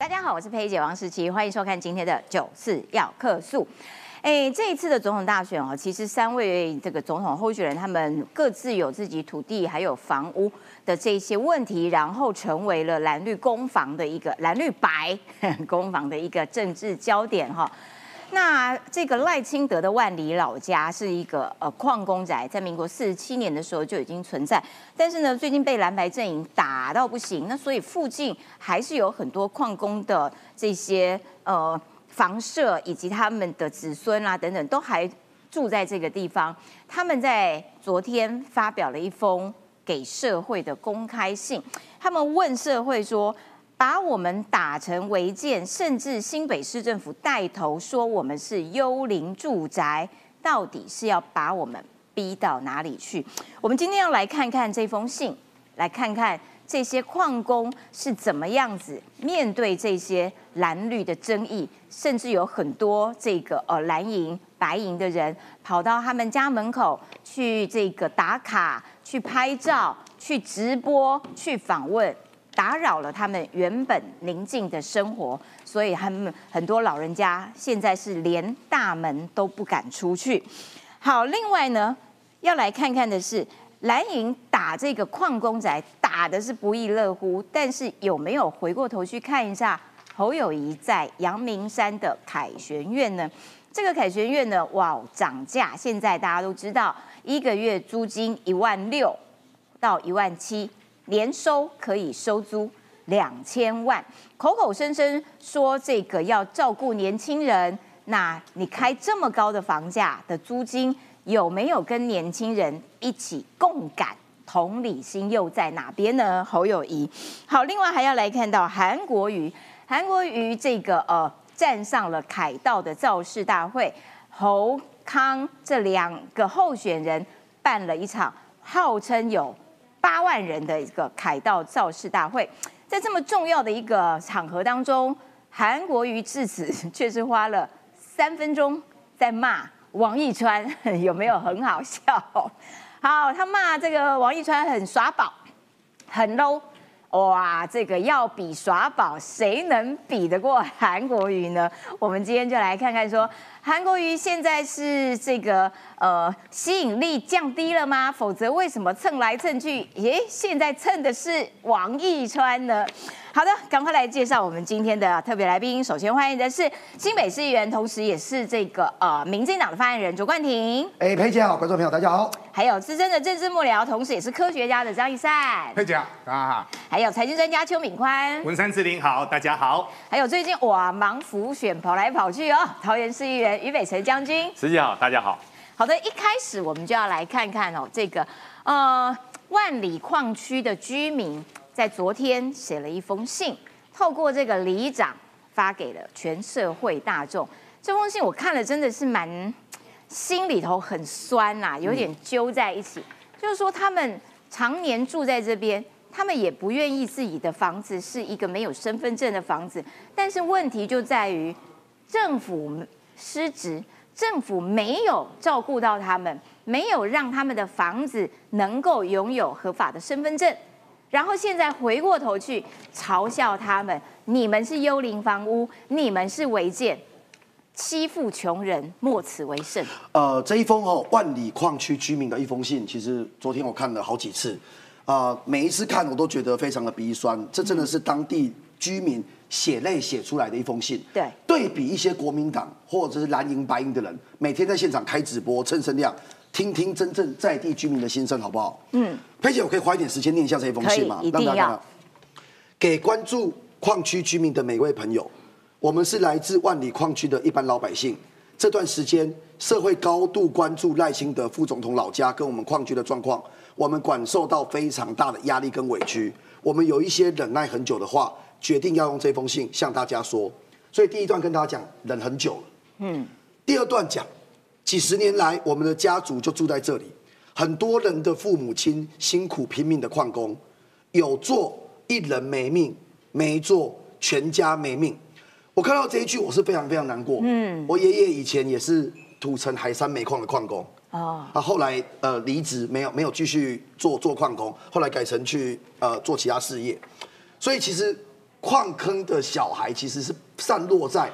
大家好，我是佩姐王世琪，欢迎收看今天的九四要客诉。哎，这一次的总统大选哦，其实三位这个总统候选人他们各自有自己土地还有房屋的这些问题，然后成为了蓝绿攻防的一个蓝绿白 攻防的一个政治焦点哈。那这个赖清德的万里老家是一个呃矿工宅，在民国四十七年的时候就已经存在，但是呢，最近被蓝白阵营打到不行，那所以附近还是有很多矿工的这些呃房舍，以及他们的子孙啊等等，都还住在这个地方。他们在昨天发表了一封给社会的公开信，他们问社会说。把我们打成违建，甚至新北市政府带头说我们是幽灵住宅，到底是要把我们逼到哪里去？我们今天要来看看这封信，来看看这些矿工是怎么样子面对这些蓝绿的争议，甚至有很多这个呃蓝营白营的人跑到他们家门口去这个打卡、去拍照、去直播、去访问。打扰了他们原本宁静的生活，所以他们很多老人家现在是连大门都不敢出去。好，另外呢，要来看看的是蓝营打这个矿工仔打的是不亦乐乎，但是有没有回过头去看一下侯友谊在阳明山的凯旋院呢？这个凯旋院呢，哇，涨价，现在大家都知道，一个月租金一万六到一万七。年收可以收租两千万，口口声声说这个要照顾年轻人，那你开这么高的房价的租金，有没有跟年轻人一起共感？同理心又在哪边呢？侯友谊，好，另外还要来看到韩国瑜，韩国瑜这个呃站上了凯道的造势大会，侯康这两个候选人办了一场号称有。八万人的一个凯道造势大会，在这么重要的一个场合当中，韩国瑜至此却是花了三分钟在骂王义川，有没有很好笑？好，他骂这个王义川很耍宝，很 low。哇，这个要比耍宝，谁能比得过韩国瑜呢？我们今天就来看看，说韩国瑜现在是这个呃吸引力降低了吗？否则为什么蹭来蹭去？诶，现在蹭的是王义川呢？好的，赶快来介绍我们今天的特别来宾。首先欢迎的是新北市议员，同时也是这个呃民进党的发言人卓冠廷。哎，佩姐好，观众朋友大家好。还有资深的政治幕僚，同时也是科学家的张一善。佩姐好，大家好。还有财经专家邱敏宽。文山志玲好，大家好。还有最近哇忙浮选跑来跑去哦，桃园市议员于北辰将军。师姐好，大家好。好的，一开始我们就要来看看哦，这个呃万里矿区的居民。在昨天写了一封信，透过这个里长发给了全社会大众。这封信我看了，真的是蛮心里头很酸呐，有点揪在一起。就是说，他们常年住在这边，他们也不愿意自己的房子是一个没有身份证的房子。但是问题就在于政府失职，政府没有照顾到他们，没有让他们的房子能够拥有合法的身份证。然后现在回过头去嘲笑他们，你们是幽灵房屋，你们是违建，欺负穷人，莫此为甚。呃，这一封哦，万里矿区居民的一封信，其实昨天我看了好几次，啊，每一次看我都觉得非常的鼻酸。这真的是当地居民血泪写出来的一封信。对，对比一些国民党或者是蓝营白营的人，每天在现场开直播蹭声量。听听真正在地居民的心声，好不好？嗯，佩姐，我可以花一点时间念一下这一封信吗？一定要。给关注矿区居民的每位朋友，我们是来自万里矿区的一般老百姓。这段时间，社会高度关注赖清德副总统老家跟我们矿区的状况，我们感受到非常大的压力跟委屈。我们有一些忍耐很久的话，决定要用这封信向大家说。所以第一段跟大家讲，忍很久了。嗯。第二段讲。几十年来，我们的家族就住在这里。很多人的父母亲辛苦拼命的矿工，有做一人没命，没做全家没命。我看到这一句，我是非常非常难过。嗯，我爷爷以前也是土城海山煤矿的矿工。哦，啊，后来呃离职，没有没有继续做做矿工，后来改成去呃做其他事业。所以其实矿坑的小孩其实是散落在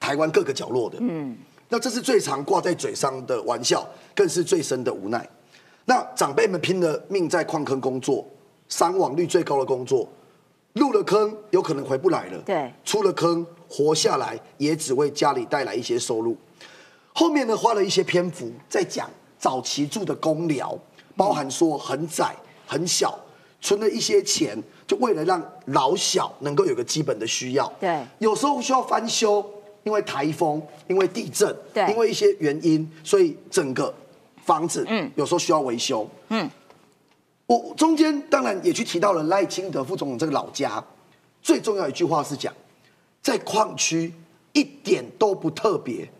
台湾各个角落的。嗯，那这是最常挂在嘴上的玩笑，更是最深的无奈。那长辈们拼了命在矿坑工作，伤亡率最高的工作，入了坑有可能回不来了。对，出了坑活下来也只为家里带来一些收入。后面呢，花了一些篇幅在讲早期住的公寮，包含说很窄很小，存了一些钱，就为了让老小能够有个基本的需要。对，有时候需要翻修，因为台风，因为地震，对因为一些原因，所以整个房子，嗯，有时候需要维修，嗯。我中间当然也去提到了赖清德副总统这个老家，最重要一句话是讲，在矿区一点都不特别，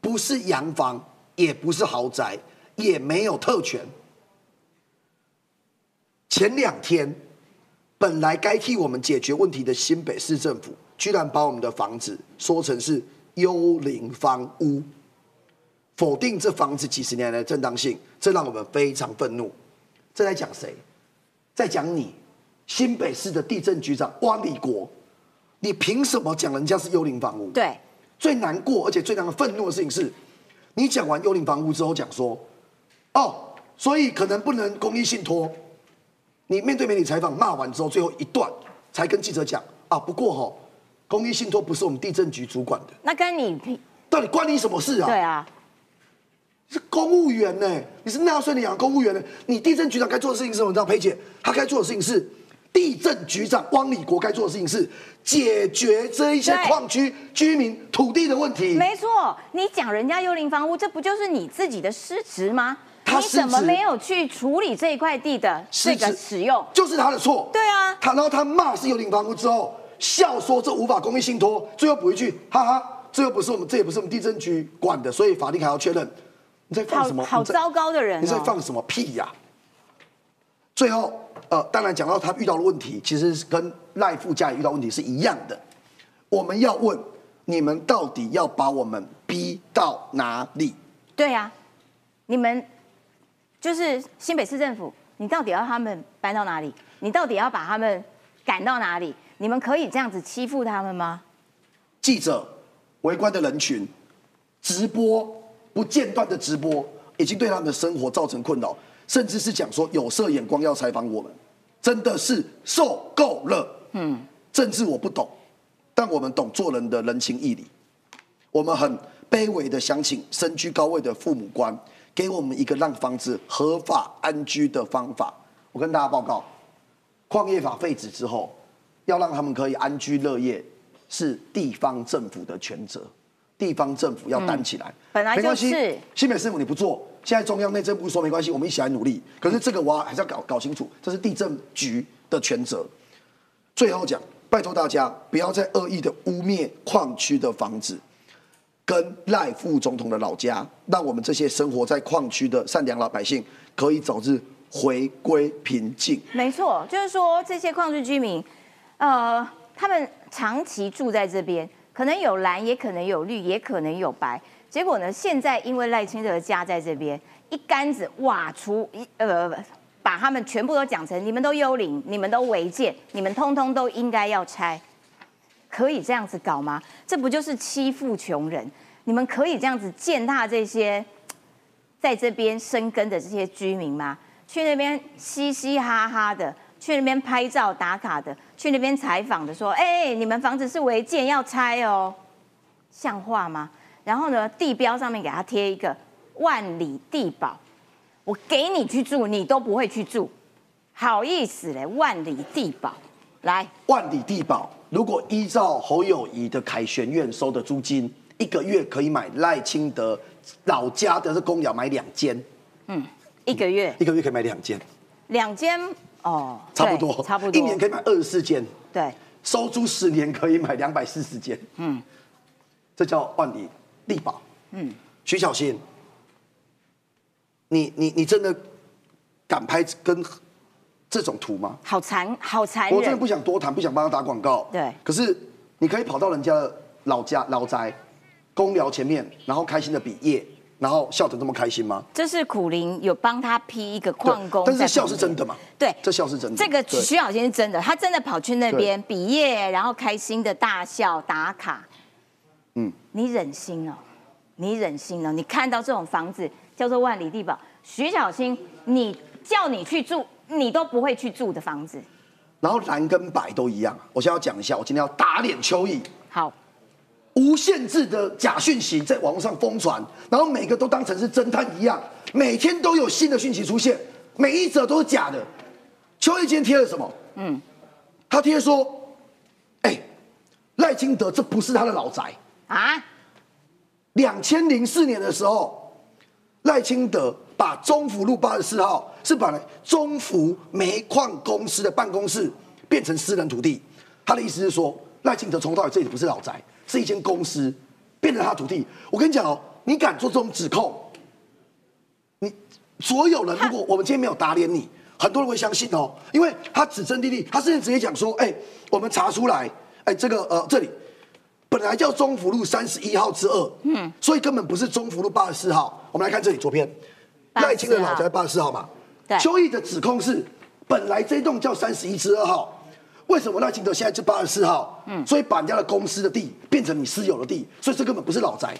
不是洋房，也不是豪宅，也没有特权。前两天，本来该替我们解决问题的新北市政府，居然把我们的房子说成是幽灵房屋，否定这房子几十年来的正当性，这让我们非常愤怒。这在讲谁？在讲你，新北市的地震局长汪立国，你凭什么讲人家是幽灵房屋？对，最难过而且最让人愤怒的事情是，你讲完幽灵房屋之后讲说，哦，所以可能不能公益信托。你面对媒体采访骂完之后，最后一段才跟记者讲啊，不过哈、公益信托不是我们地震局主管的，那跟你到底关你什么事啊？对啊，是公务员呢、你是纳税的养的公务员呢、你地震局长该做的事情是什么？你知道，裴姐，他该做的事情是，地震局长汪礼国该做的事情是解决这一些矿区居民土地的问题。没错，你讲人家幽灵房屋，这不就是你自己的失职吗？他你怎么没有去处理这一块地的这个使用？就是他的错。对啊他然后他骂是幽灵房屋之后，笑说这无法公益信托，最后补一句，哈哈，这又不是我们，这也不是我们地震局管的，所以法律还要确认。你在放什么？好糟糕的人哦！你在放什么屁呀、最后，呃，当然讲到他遇到的问题，其实是跟赖副家也遇到问题是一样的。我们要问你们到底要把我们逼到哪里？对啊，你们就是新北市政府，你到底要他们搬到哪里？你到底要把他们赶到哪里？你们可以这样子欺负他们吗？记者、围观的人群、直播不间断的直播，已经对他们的生活造成困扰，甚至是讲说有色眼光要采访我们，真的是受够了。嗯，政治我不懂，但我们懂做人的人情义理。我们很卑微的想请身居高位的父母官，给我们一个让房子合法安居的方法。我跟大家报告，矿业法废止之后，要让他们可以安居乐业，是地方政府的权责，地方政府要担起来。本来没关系就是新北市府你不做，现在中央内政部说没关系，我们一起来努力。可是这个我要还是要搞搞清楚，这是地政局的权责。最后讲，拜托大家不要再恶意的污蔑矿区的房子，跟赖副总统的老家，让我们这些生活在矿区的善良老百姓可以早日回归平静。没错，就是说这些矿区居民，呃，他们长期住在这边，可能有蓝，也可能有绿，也可能有白。结果呢，现在因为赖清德的家在这边，一竿子挖出一呃，把他们全部都讲成你们都幽灵，你们都违建，你们通通都应该要拆。可以这样子搞吗？这不就是欺负穷人？你们可以这样子践踏这些在这边生根的这些居民吗？去那边嘻嘻哈哈的，去那边拍照打卡的，去那边采访的，说：“哎、你们房子是违建，要拆哦，像话吗？”然后呢，地标上面给他贴一个“万里地堡”，我给你去住，你都不会去住，好意思嘞，“万里地堡”，来，万里地堡，如果依照侯友谊的凯旋院收的租金，一个月可以买赖清德老家的这公寮买两间，一个月。一个月可以买两间，两间哦，差不多，差不多，一年可以买二十四间，对，收租十年可以买两百四十间，嗯，这叫万里力保。嗯，徐小新，你你你真的敢拍跟这种图吗？好残，好残忍。我真的不，想多谈，不想帮他打广告。对。可是你可以跑到人家的老家老宅、公寮前面，然后开心的比耶，然后笑得这么开心吗？这是苦林有帮他批一个矿工，但是笑是真的嘛？对，这笑是真的。这个徐小仙是真的，他真的跑去那边毕业，然后开心的大笑打卡。嗯，你忍心哦？你忍心哦？你看到这种房子叫做万里地堡，徐小新，你叫你去住，你都不会去住的房子。然后蓝跟白都一样。我先要讲一下，我今天要打脸邱毅。好。无限制的假讯息在网络上疯传，然后每个都当成是侦探一样，每天都有新的讯息出现，每一则都是假的。邱毅今天贴了什么？嗯，他贴说，哎，赖清德这不是他的老宅啊。两千零四年的时候，赖清德把中福路八十四号是把中福煤矿公司的办公室变成私人土地，他的意思是说，赖清德从头到尾这里不是老宅。是一间公司变成他土地，我跟你讲哦，你敢做这种指控，你所有人如果我们今天没有打脸你，很多人会相信哦，因为他指证地利，他甚至直接讲说，哎，我们查出来，哎，这个呃这里本来叫中福路三十一号之二，嗯，所以根本不是中福路八十四号。我们来看这里左边，赖清的老宅八十四号嘛，对，邱毅的指控是本来这栋叫三十一之二号。为什么赖清德现在是八十四号？嗯，所以把人家的公司的地变成你私有的地，所以这根本不是老宅。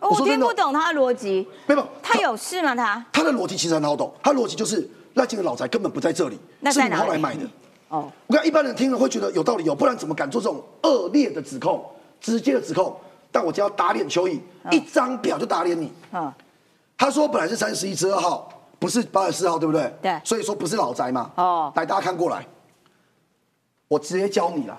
我听不懂他的逻辑。没有，他有事吗？他他的逻辑其实很好懂，他逻辑就是赖清德老宅根本不在这里，是你后来买的。哦，我看一般人听了会觉得有道理，有不然怎么敢做这种恶劣的指控、直接的指控？但我只要打脸邱毅，一张表就打脸你。嗯，他说本来是三十一之二号，不是八十四号，对不对？对，所以说不是老宅嘛。哦，来大家看过来。我直接教你了，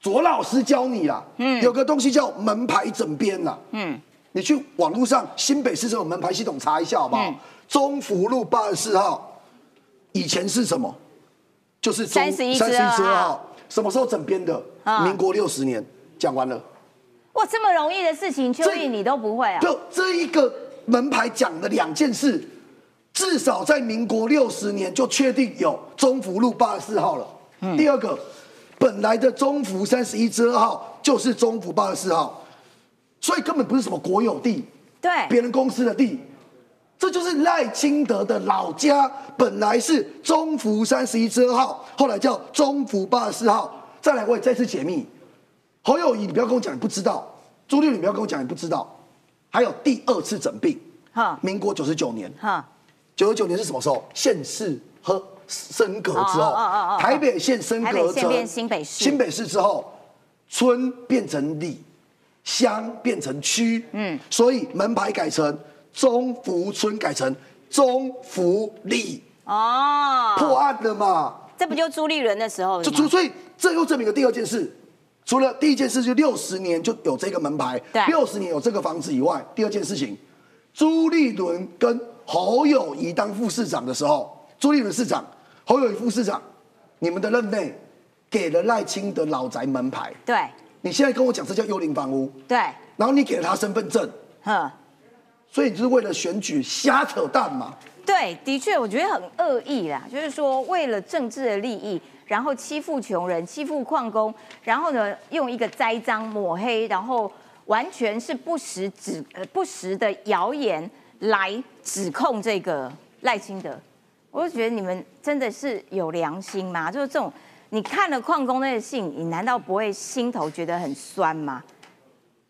左老师教你了。嗯，有个东西叫门牌整编了。嗯，你去网络上新北市这种门牌系统查一下好不好？中福路八十四号，以前是什么？就是三十一三十二号。什么时候整编的？民国六十年。讲完了。哇，这么容易的事情，邱毅你都不会啊？就这一个门牌讲的两件事，至少在民国六十年就确定有中福路八十四号了。第二个。本来的中福三十一之二号就是中福八十四号，所以根本不是什么国有地，对，别人公司的地，这就是赖清德的老家，本来是中福三十一之二号，后来叫中福八十四号。再来，我也再次解密，侯友谊，你不要跟我讲你不知道，朱立伦，你不要跟我讲你不知道，还有第二次整病，哈，民国九十九年，哈，九十九年是什么时候？县市和。升格之后，台北县升格成新北市，新北市之后，村变成里，乡变成区，嗯，所以门牌改成中福村，改成中福里，哦，破案了嘛？这不就朱立伦的时候？就所以这又证明了第二件事，除了第一件事就六十年就有这个门牌，对，六十年有这个房子以外，第二件事情，朱立伦跟侯友谊当副市长的时候，朱立伦市长。侯友谊副市长，你们的任内给了赖清德老宅门牌，对，你现在跟我讲这叫幽灵房屋，对，然后你给了他身份证，哼，所以你就是为了选举瞎扯淡嘛？对，的确，我觉得很恶意啦，就是说为了政治的利益，然后欺负穷人，欺负矿工，然后呢用一个栽赃抹黑，然后完全是不实指呃不实的谣言来指控这个赖清德。我就觉得你们真的是有良心吗？就是这种，你看了矿工那个信，你难道不会心头觉得很酸吗？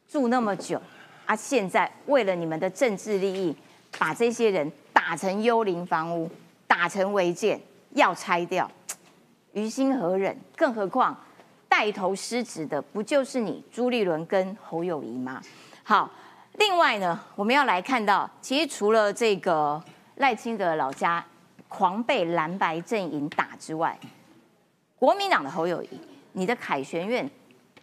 住那么久，啊，现在为了你们的政治利益，把这些人打成幽灵房屋，打成违建，要拆掉，于心何忍？更何况带头失职的，不就是你朱立伦跟侯友谊吗？好，另外呢，我们要来看到，其实除了这个赖清德老家。狂被蓝白阵营打之外，国民党的侯友谊，你的凯旋院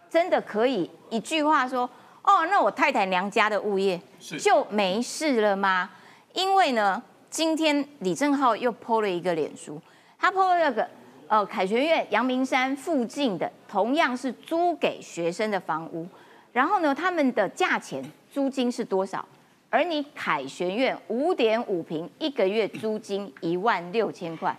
真的可以一句话说哦，那我太太娘家的物业就没事了吗？因为呢，今天李正浩又抛了一个脸书，他抛了那个呃凯旋院阳明山附近的同样是租给学生的房屋，然后呢，他们的价钱租金是多少？而你凯旋苑五点五平，一个月租金一万六千块，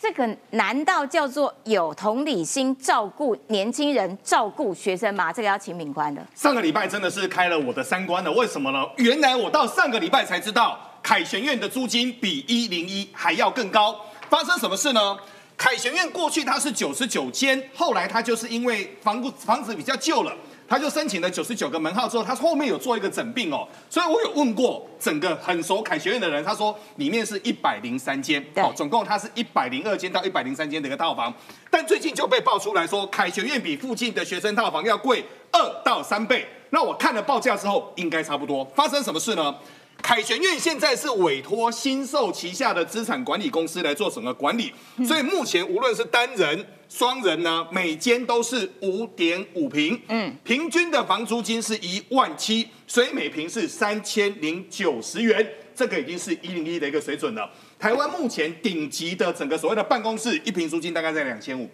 这个难道叫做有同理心，照顾年轻人，照顾学生吗？这个要请敏官的。上个礼拜真的是开了我的三观了，为什么呢？原来我到上个礼拜才知道，凯旋苑的租金比一零一还要更高。发生什么事呢？凯旋苑过去它是九十九间，后来它就是因为房屋房子比较旧了。他就申请了九十九个门号之后，他后面有做一个整并哦，所以我有问过整个很熟凯学院的人，他说里面是一百零三间，哦，总共它是一百零二间到一百零三间的一个套房，但最近就被爆出来说凯学院比附近的学生套房要贵二到三倍，那我看了报价之后，应该差不多。发生什么事呢？凯旋院现在是委托新售旗下的资产管理公司来做整个管理，所以目前无论是单人、双人呢，每间都是五点五平，嗯，平均的房租金是一万七，所以每平是三千零九十元，这个已经是一零一的一个水准了。台湾目前顶级的整个所谓的办公室，一平租金大概在两千五。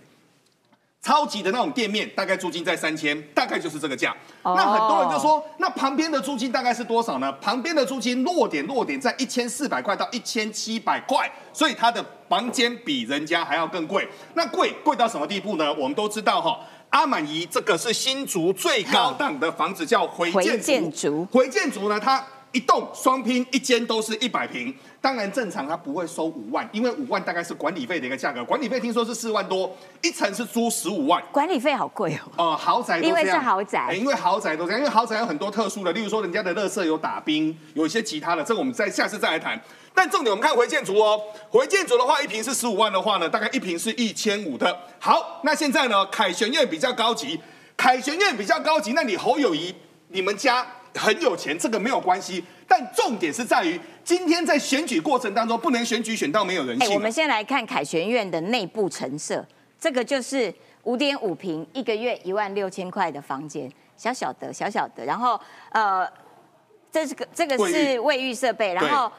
超级的那种店面，大概租金在三千，大概就是这个价。那很多人就说，那旁边的租金大概是多少呢？旁边的租金落点落点在一千四百块到一千七百块，所以它的房间比人家还要更贵。那贵贵到什么地步呢？我们都知道哈，阿满姨这个是新竹最高档的房子，叫回建筑。回建筑呢，它。一栋双拼一间都是一百平，当然正常他不会收五万，因为五万大概是管理费的一个价格，管理费听说是四万多，一层是租十五万，管理费好贵哦。哦，豪宅因为是豪宅，因为豪宅都这样，因为豪宅有很多特殊的，例如说人家的乐色有打冰，有一些其他的，这个我们再下次再来谈。但重点我们看回建筑哦，回建筑的话，一平是十五万的话呢，大概一平是一千五的。好，那现在呢，凯旋苑比较高级，凯旋苑比较高级，那你侯友谊，你们家？很有钱，这个没有关系，但重点是在于今天在选举过程当中，不能选举选到没有人性。我们先来看凯旋院的内部陈设，这个就是五点五平，一个月一万六千块的房间，小小的，小小的。然后呃，这是个这个是卫浴设备，然后。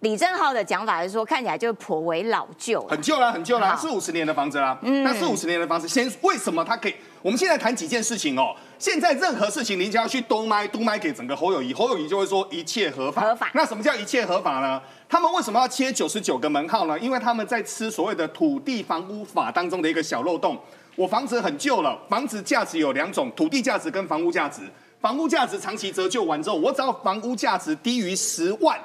李正浩的讲法是说，看起来就颇为老旧，很旧啦，很旧啦，四五十年的房子啦。嗯，那四五十年的房子，先为什么他可以？我们现在谈几件事情哦。现在任何事情，您只要去东麦，东麦给整个侯友谊，侯友谊就会说一切合法。合法。那什么叫一切合法呢？他们为什么要切九十九个门号呢？因为他们在吃所谓的土地房屋法当中的一个小漏洞。我房子很旧了，房子价值有两种，土地价值跟房屋价值。房屋价值长期折旧完之后，我只要房屋价值低于十万。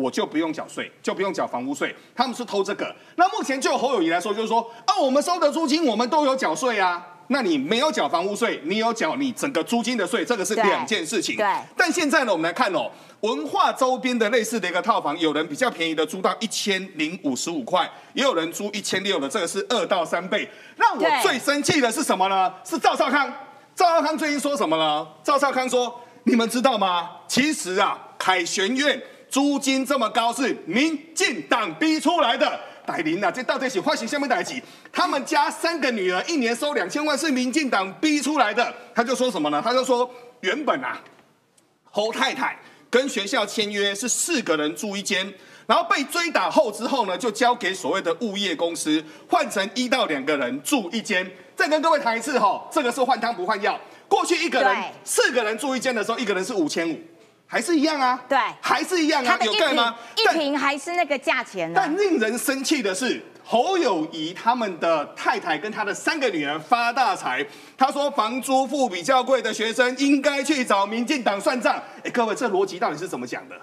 我就不用缴税，就不用缴房屋税。他们是偷这个。那目前就侯友谊来说，就是说，啊，我们收的租金，我们都有缴税啊。那你没有缴房屋税，你有缴你整个租金的税，这个是两件事情。对。但现在呢，我们来看哦，文化周边的类似的一个套房，有人比较便宜的租到一千零五十五块，也有人租一千六的，这个是二到三倍。让我最生气的是什么呢？是赵少康。赵少康最近说什么呢？赵少康说，你们知道吗？其实啊，凯旋院。租金这么高是民进党逼出来的，戴琳啊，这到底是发生什么代志？他们家三个女儿一年收两千万是民进党逼出来的，他就说什么呢？他就说原本啊，侯太太跟学校签约是四个人住一间，然后被追打后之后呢，就交给所谓的物业公司换成一到两个人住一间。再跟各位谈一次哈，这个是换汤不换药。过去一个人四个人住一间的时候，一个人是五千五。还是一样啊，对，还是一样啊，有盖吗？一瓶还是那个价钱但令人生气的是，侯友谊他们的太太跟他的三个女儿发大财。他说房租付比较贵的学生应该去找民进党算账。哎，各位，这逻辑到底是怎么讲的？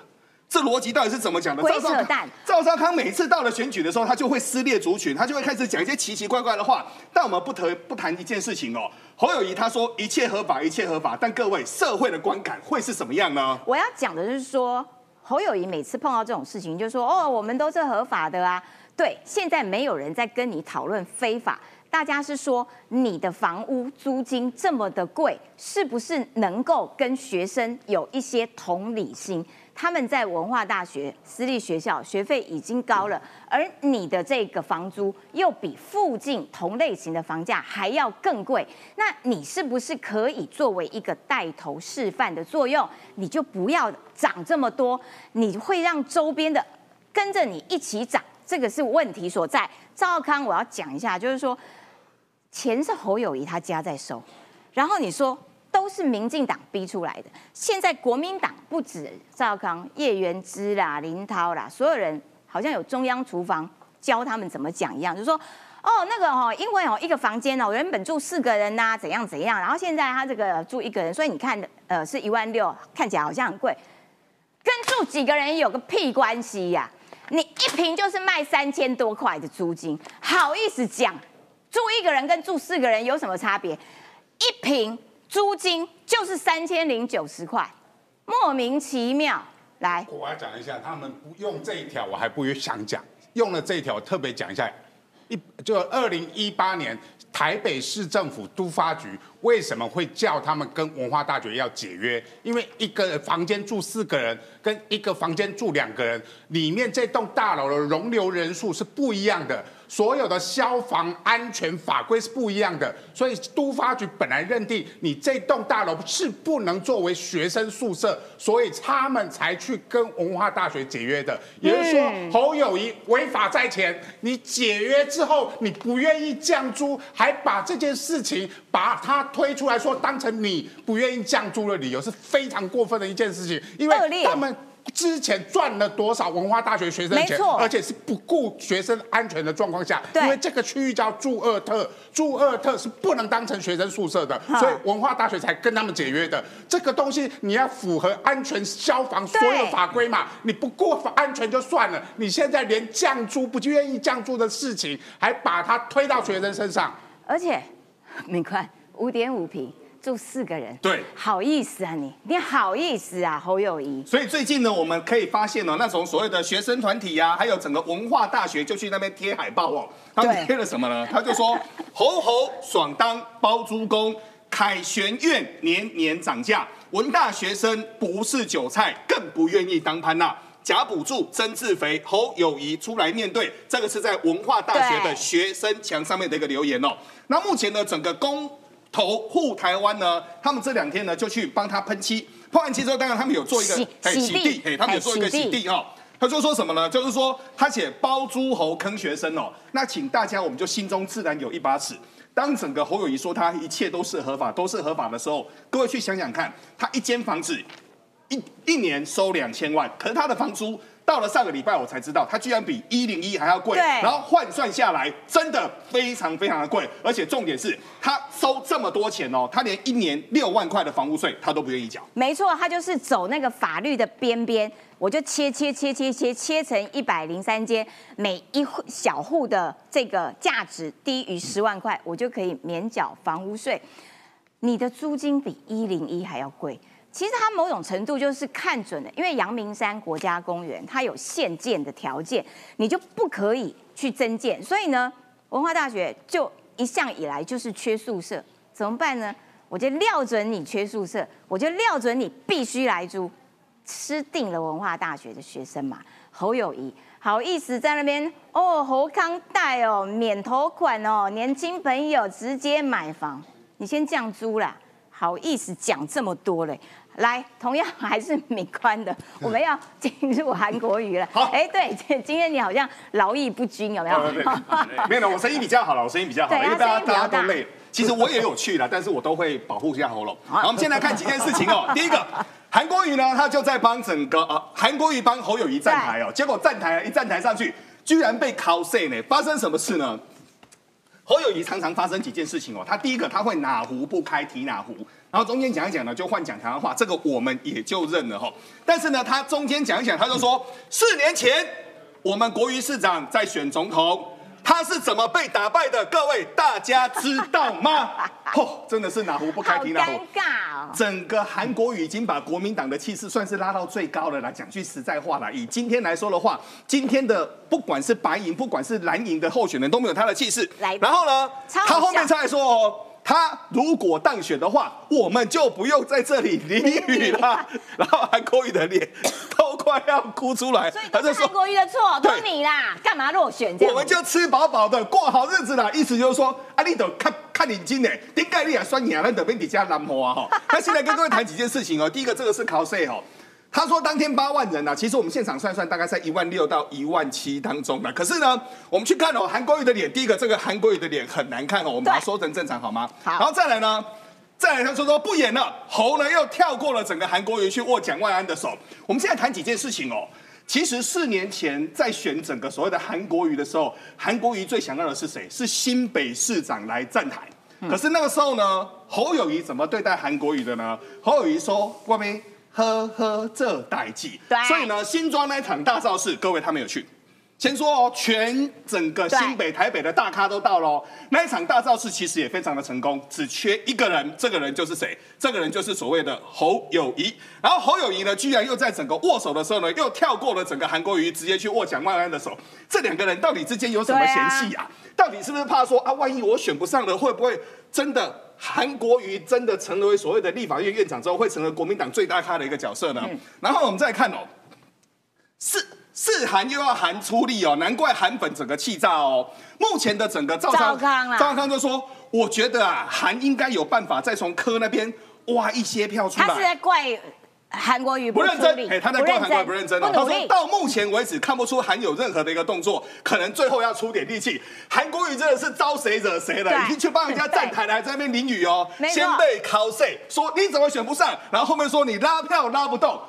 这逻辑到底是怎么讲的？赵少康，赵少康每次到了选举的时候，他就会撕裂族群，他就会开始讲一些奇奇怪怪的话。但我们不谈不谈一件事情哦。侯友谊他说一切合法，一切合法。但各位社会的观感会是什么样呢？我要讲的是说，侯友谊每次碰到这种事情，就说哦，我们都是合法的啊。对，现在没有人在跟你讨论非法，大家是说你的房屋租金这么的贵，是不是能够跟学生有一些同理心？他们在文化大学私立学校学费已经高了，而你的这个房租又比附近同类型的房价还要更贵，那你是不是可以作为一个带头示范的作用？你就不要涨这么多，你会让周边的跟着你一起涨，这个是问题所在。赵康，我要讲一下，就是说钱是侯友谊他家在收，然后你说。都是民进党逼出来的。现在国民党不止赵康、叶元之啦、林涛啦，所有人好像有中央厨房教他们怎么讲一样，就说哦那个哦，因为哦一个房间哦原本住四个人呐，怎样怎样，然后现在他这个住一个人，所以你看呃是一万六，看起来好像很贵，跟住几个人有个屁关系呀？你一平就是卖三千多块的租金，好意思讲住一个人跟住四个人有什么差别？一平租金就是三千零九十块，莫名其妙。来，我要讲一下，他们不用这一条，我还不想讲。用了这一条，特别讲一下。一就二零一八年，台北市政府都发局为什么会叫他们跟文化大学要解约？因为一个房间住四个人，跟一个房间住两个人，里面这栋大楼的容留人数是不一样的。所有的消防安全法规是不一样的，所以都发局本来认定你这栋大楼是不能作为学生宿舍，所以他们才去跟文化大学解约的。也就是说，侯友谊违法在前，你解约之后，你不愿意降租，还把这件事情把它推出来说当成你不愿意降租的理由，是非常过分的一件事情，因为他们。之前赚了多少文化大学学生钱？而且是不顾学生安全的状况下，因为这个区域叫住二特，住二特是不能当成学生宿舍的，所以文化大学才跟他们解约的。这个东西你要符合安全、消防所有法规嘛？你不顾安全就算了，你现在连降租不愿意降租的事情，还把它推到学生身上，而且 你看五点五平。住四个人，对，好意思啊你，你好意思啊侯友谊。所以最近呢，我们可以发现哦，那种所谓的学生团体呀，还有整个文化大学就去那边贴海报哦。他们贴了什么呢？他就说 侯侯爽当包租公，凯旋苑年年涨价，文大学生不是韭菜，更不愿意当潘娜。假补助真自肥，侯友谊出来面对。这个是在文化大学的学生墙上面的一个留言哦。那目前呢，整个公投护台湾呢，他们这两天呢就去帮他喷漆，喷完漆之后，当然他们有做一个洗地，哎，他们有做一个洗地哈。他就说什么呢？就是说他写包租侯坑学生哦，那请大家我们就心中自然有一把尺。当整个侯友谊说他一切都是合法，都是合法的时候，各位去想想看，他一间房子一一年收两千万，可是他的房租。到了上个礼拜，我才知道它居然比一零一还要贵，然后换算下来真的非常非常的贵，而且重点是他收这么多钱哦，他连一年六万块的房屋税他都不愿意缴。没错，他就是走那个法律的边边，我就切切切切切切成一百零三间，每一户小户的这个价值低于十万块，我就可以免缴房屋税。你的租金比一零一还要贵。其实它某种程度就是看准了，因为阳明山国家公园它有限建的条件，你就不可以去增建。所以呢，文化大学就一向以来就是缺宿舍，怎么办呢？我就料准你缺宿舍，我就料准你必须来租，吃定了文化大学的学生嘛。侯友谊好意思在那边哦，侯康贷哦，免头款哦，年轻朋友直接买房，你先降租啦，好意思讲这么多嘞。来，同样还是敏宽的，我们要进入韩国语了。好，哎，对，今天你好像劳逸不均，有没有？没有，我声音比较好了，我声音比较好，因为大家大家都累。其实我也有去了，但是我都会保护一下喉咙。好，我们先来看几件事情哦。第一个，韩国瑜呢，他就在帮整个呃韩国瑜帮侯友谊站台哦，结果站台一站台上去，居然被 cos 呢，发生什么事呢？侯友谊常常发生几件事情哦，他第一个他会哪壶不开提哪壶。然后中间讲一讲呢，就换讲台湾话，这个我们也就认了哈。但是呢，他中间讲一讲，他就说四年前我们国瑜市长在选总统，他是怎么被打败的？各位大家知道吗？嚯，真的是哪壶不开提哪壶。尴尬哦。整个韩国瑜已经把国民党的气势算是拉到最高了啦。讲句实在话啦，以今天来说的话，今天的不管是白银，不管是蓝银的候选人都没有他的气势。来，然后呢，他后面再说哦。他如果当选的话，我们就不用在这里淋雨了。然后韩国瑜的脸都快要哭出来，他就说韩国瑜的错，都你啦，干嘛落选？我们就吃饱饱的过好日子啦。意思就是说，啊，你都看看眼睛呢，顶盖你也算你啊，那等边底下蓝魔啊哈。那现在跟各位谈几件事情哦。第一个，这个是考税哦。他说当天八万人呐，其实我们现场算算，大概在一万六到一万七当中了。可是呢，我们去看哦，韩国瑜的脸，第一个这个韩国瑜的脸很难看哦，我们把它说成正常好吗？好。然后再来呢，再来他说说不演了，侯呢又跳过了整个韩国瑜去握蒋万安的手。我们现在谈几件事情哦。其实四年前在选整个所谓的韩国瑜的时候，韩国瑜最想要的是谁？是新北市长来站台。可是那个时候呢，侯友谊怎么对待韩国瑜的呢？侯友谊说：“外面呵呵这代际。”对所以呢，新庄那一场大造势，各位他没有去。先说哦，全整个新北、台北的大咖都到了哦。那一场大造势其实也非常的成功，只缺一个人，这个人就是谁？这个人就是所谓的侯友谊。然后侯友谊呢，居然又在整个握手的时候呢，又跳过了整个韩国瑜，直接去握蒋万安的手。这两个人到底之间有什么嫌隙啊？到底是不是怕说啊，万一我选不上了，会不会真的韩国瑜真的成为所谓的立法院院长之后，会成为国民党最大咖的一个角色呢？嗯然后我们再看哦，是是韩又要韩出力哦，难怪韩粉整个气炸哦。目前的整个赵赵康啦赵康就说，我觉得啊，韩应该有办法再从柯那边挖一些票出来他是。在怪韩国瑜不认真哎，他在怪韩国瑜不认真哦。他说。到目前为止看不出韩有任何的一个动作，可能最后要出点力气。韩国瑜真的是招谁惹谁了，已经去帮人家站台了，还在那边淋雨哦 先被 cos 说你怎么选不上，然后后面说你拉票拉不动。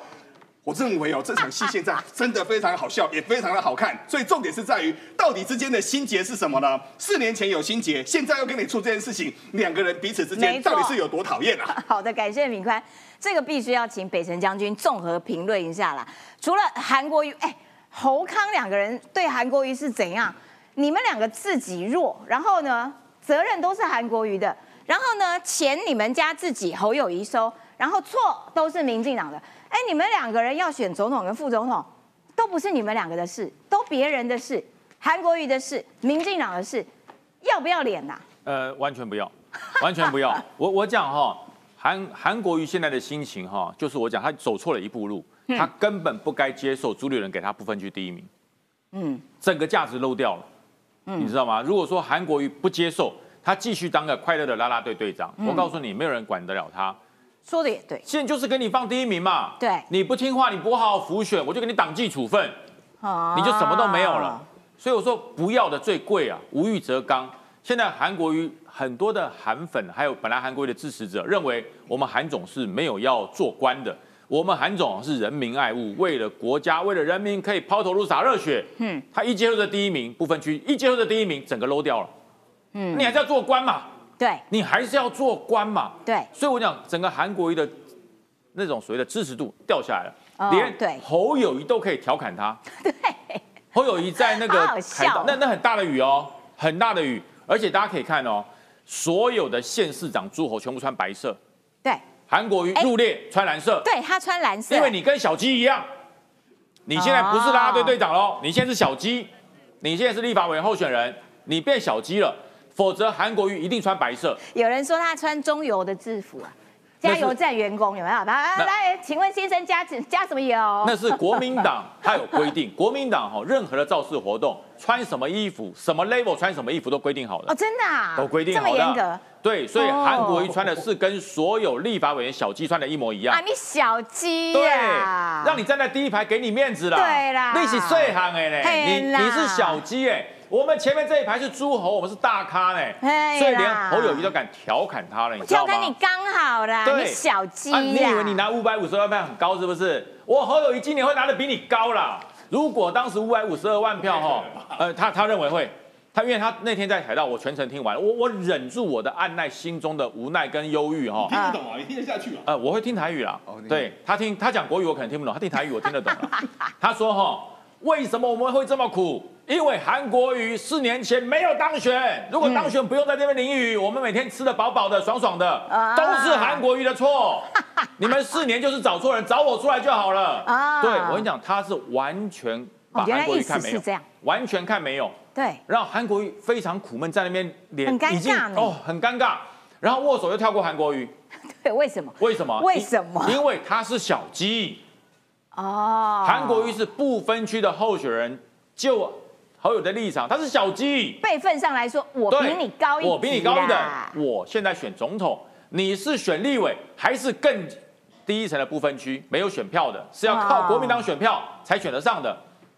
我认为哦，这场戏现在 真的非常好笑，也非常的好看。所以重点是在于，到底之间的心结是什么呢？四年前有心结，现在又跟你出这件事情，两个人彼此之间到底是有多讨厌啊？好的，感谢敏宽，这个必须要请北辰将军综合评论一下啦。除了韩国瑜，哎，侯康两个人对韩国瑜是怎样？你们两个自己弱，然后呢，责任都是韩国瑜的，然后呢，钱你们家自己侯友谊收，然后错都是民进党的。哎，你们两个人要选总统跟副总统，都不是你们两个的事，都别人的事，韩国瑜的事，民进党的事，要不要脸呐、呃，完全不要，完全不要。我我讲哈，韩韩国瑜现在的心情哈，就是我讲他走错了一步路，他根本不该接受朱立伦给他不分区第一名，嗯，整个价值漏掉了，你知道吗？如果说韩国瑜不接受，他继续当个快乐的啦啦队队长，我告诉你，没有人管得了他。说的也对，现在就是给你放第一名嘛，对你不听话，你不好好辅选，我就给你党纪处分。啊你就什么都没有了。所以我说不要的最贵啊，无欲则刚。现在韩国瑜很多的韩粉，还有本来韩国瑜的支持者，认为我们韩总是没有要做官的，我们韩总是人民爱物，为了国家，为了人民可以抛头颅洒热血。嗯，他一接受的第一名不分区，一接受的第一名整个漏掉了。嗯，你还是要做官嘛，对。你还是要做官嘛。对，所以我讲整个韩国瑜的那种所谓的支持度掉下来了，哦连对。侯友谊都可以调侃他。对，侯友谊在那个 那那很大的雨哦，很大的雨，而且大家可以看哦，所有的县市长诸侯全部穿白色，对。韩国瑜哎。入列穿蓝色，对，他穿蓝色，因为你跟小鸡一样，你现在不是啦啦队队长喽，你现在是小鸡，你现在是立法委员候选人，你变小鸡了，否则韩国瑜一定穿白色。有人说他穿中油的制服啊，加油站员工有没有？来请问先生加加什么油？那是国民党，它有规定，国民党哈任何的造势活动穿什么衣服，什么 level 穿什么衣服都规定好了哦，。真的啊，都规定这么严格对，所以哦韩国瑜穿的是跟所有立法委员小鸡穿的一模一样啊！。你小鸡对，让你站在第一排，给你面子啦。对啦你是最行的嘞，你你是小鸡哎，我们前面这一排是诸侯，我们是大咖呢所以连侯友谊都敢调侃他了，你知道吗调侃你？刚好啦，对你小鸡你以为你拿五百五十二万票很高是不是？我侯友谊今年会拿的比你高啦。如果当时五百五十二万票哈，呃，他他认为会，他因为他那天在海盗，我全程听完，我我忍住我的按耐心中的无奈跟忧郁哈。听得懂啊？你听得下去啊？呃，我会听台语啦。对他听他讲国语，我可能听不懂；他听台语，我听得懂了。他说哈，为什么我们会这么苦？因为韩国瑜四年前没有当选，如果当选不用在这边淋雨，我们每天吃的饱饱的、爽爽的，啊都是韩国瑜的错。你们四年就是找错人，找我出来就好了。啊对我跟你讲，他是完全把韩国瑜看没有是这样，完全看没有。对，让韩国瑜非常苦闷，在那边脸已经哦很尴尬，然后握手又跳过韩国瑜，对，为什么？为什么？为什么因因为他是小鸡，哦，韩国瑜是不分区的候选人，就好友的立场，他是小鸡，辈分上来说，我对比你高一级我比你高一等。我现在选总统，你是选立委还是更低一层的不分区，没有选票的，是要靠哦国民党选票才选得上的，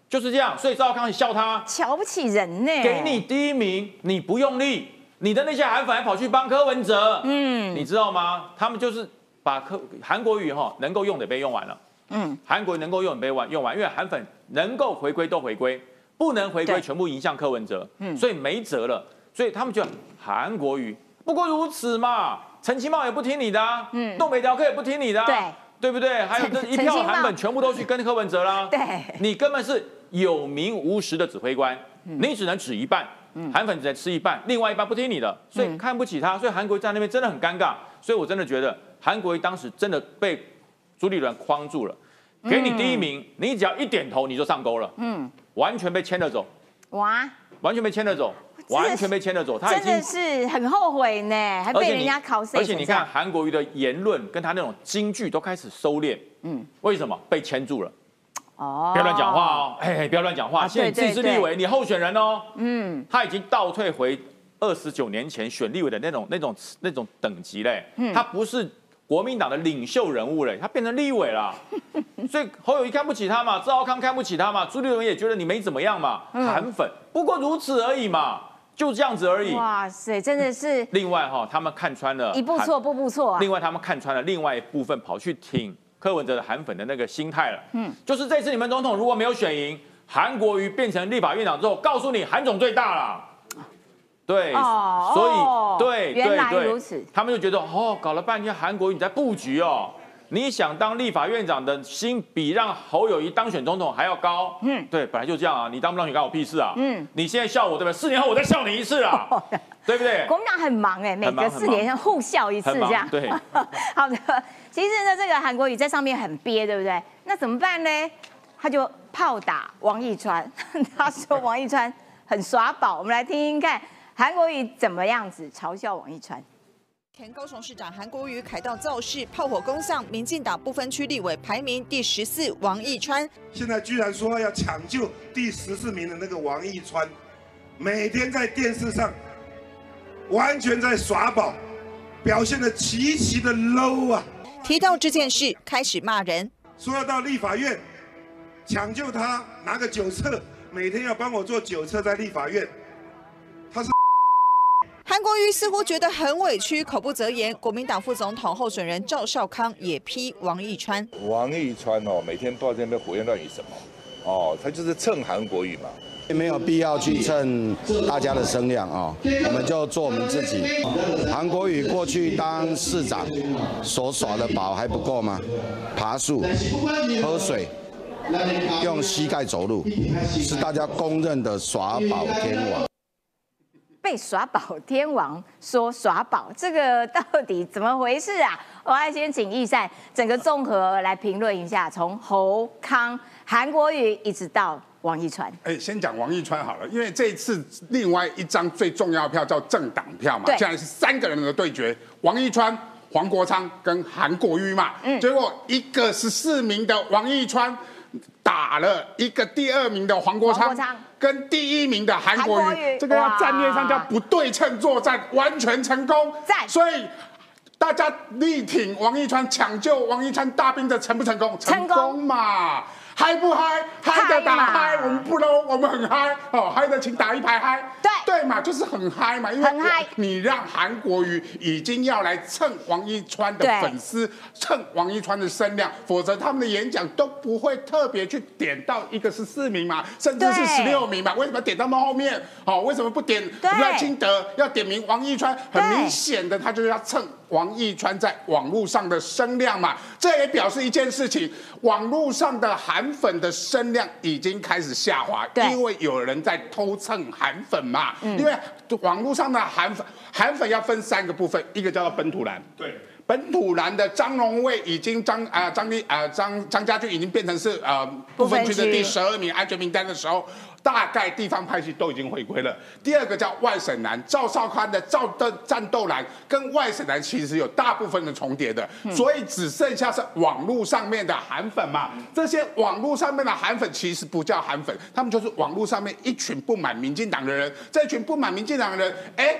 就是这样。所以赵少康，你笑他，瞧不起人呢，给你第一名，你不用力，你的那些韩粉还跑去帮柯文哲，嗯你知道吗？他们就是把柯韩国瑜哈能够用的也被用完了。嗯，韩国能够用被完用完，因为韩粉能够回归都回归，不能回归全部迎向柯文哲，嗯，所以没辙了，所以他们就韩国瑜不过如此嘛，陈其茂也不听你的、啊，嗯，东北雕客也不听你的、啊，对。对不对？还有这一票韩粉全部都去跟柯文哲啦，对。你根本是有名无实的指挥官，你只能指一半，韩粉只能吃一半，另外一半不听你的，所以看不起他，所以韩国瑜在那边真的很尴尬，所以我真的觉得韩国瑜当时真的被朱立伦框住了，给你第一名，你只要一点头你就上钩了，嗯，完全被牵着走，哇，完全被牵着走，完全被牵着走，他已经真的是很后悔呢，还被人家考死。而且你看韩国瑜的言论跟他那种京剧都开始收敛，嗯，为什么？被牵住了？哦。不要乱讲话哦，哎，不要乱讲话。啊现在你自己是立委，你候选人哦，嗯，他已经倒退回二十九年前选立委的那种、那种、那种等级嘞，嗯。他不是国民党的领袖人物嘞，他变成立委了，所以侯友谊看不起他嘛，赵少康看不起他嘛，朱立伦也觉得你没怎么样嘛，嗯韩粉不过如此而已嘛，就这样子而已。哇塞，真的是另外哈，他们看穿了一步错步步错啊。另外，他们看穿了另外一部分跑去挺柯文哲的韩粉的那个心态了。嗯，就是这次你们总统如果没有选赢，韩国瑜变成立法院长之后，告诉你韩总最大了。对，哦所哦以对原来如此他们就觉得哦，搞了半天韩国瑜你在布局哦，你想当立法院长的心比让侯友谊当选总统还要高。嗯，对，本来就这样啊，你当不当选关我屁事啊。嗯，你现在笑我对不对？四年后我再笑你一次啊，对不对？国民党很忙哎，每隔四年互笑一次这样。对 好的，其实呢，这个韩国瑜在上面很憋，对不对？那怎么办呢？他就炮打王一川，他说王一川很耍宝。我们来听听看韩国瑜怎么样子嘲笑王一川。前高雄市长韩国瑜凯道造势，炮火攻向民进党不分区立委排名第十四王义川。现在居然说要抢救第十四名的那个王义川，每天在电视上完全在耍宝，表现的极其的 low 啊！提到这件事，开始骂人。说要到立法院抢救他，拿个酒测，每天要帮我做酒测在立法院，韩国瑜似乎觉得很委屈，口不择言。国民党副总统候选人赵少康也批王义川。王义川哦，每天不知道在那边胡言乱语什么，哦，他就是蹭韩国语嘛。没有必要去蹭大家的声量啊、我们就做我们自己。韩国瑜过去当市长所耍的宝还不够吗？爬树、喝水、用膝盖走路，是大家公认的耍宝天王。被耍宝 天王说耍宝，这个到底怎么回事啊？我要先请易善整个综合来评论一下，从侯康、韩国瑜一直到王一川。哎，先讲王一川好了，因为这一次另外一张最重要的票叫政党票嘛对，现在是三个人的对决，王一川、黄国昌跟韩国瑜嘛，嗯结果一个十四名的王一川打了一个第二名的黄国昌黄国昌。跟第一名的韩国瑜瑜，这个要战略上叫不对称作战，完全成功。赞所以大家力挺王一川，抢救王一川大兵的成不成功？成功嘛。嗨不嗨？嗨的打嗨，我们不 low，我们很嗨哦，嗨的请打一排嗨。对对嘛，就是很嗨嘛，因为你让韩国瑜已经要来蹭王一川的粉丝，蹭王一川的声量，否则他们的演讲都不会特别去点到一个是四名嘛，甚至是对十六名嘛，为什么点到他们后面？哦，为什么不点对赖清德？要点名王一川，很明显的，他就是要蹭王一川在网络上的声量嘛。这也表示一件事情，网络上的韩粉的声量已经开始下滑，因为有人在偷蹭韩粉嘛。因为网络上的韩粉，韩粉要分三个部分，一个叫做本土蓝，对。本土蓝的张荣卫已经张啊张立啊张张家俊已经变成是呃不分区的第十二名安全名单的时候，大概地方派系都已经回归了。第二个叫外省男，赵少康的赵的战斗男跟外省男其实有大部分的重叠的，所以只剩下是网络上面的韩粉嘛。这些网络上面的韩粉其实不叫韩粉，他们就是网络上面一群不满民进党的人。这群不满民进党的人，哎。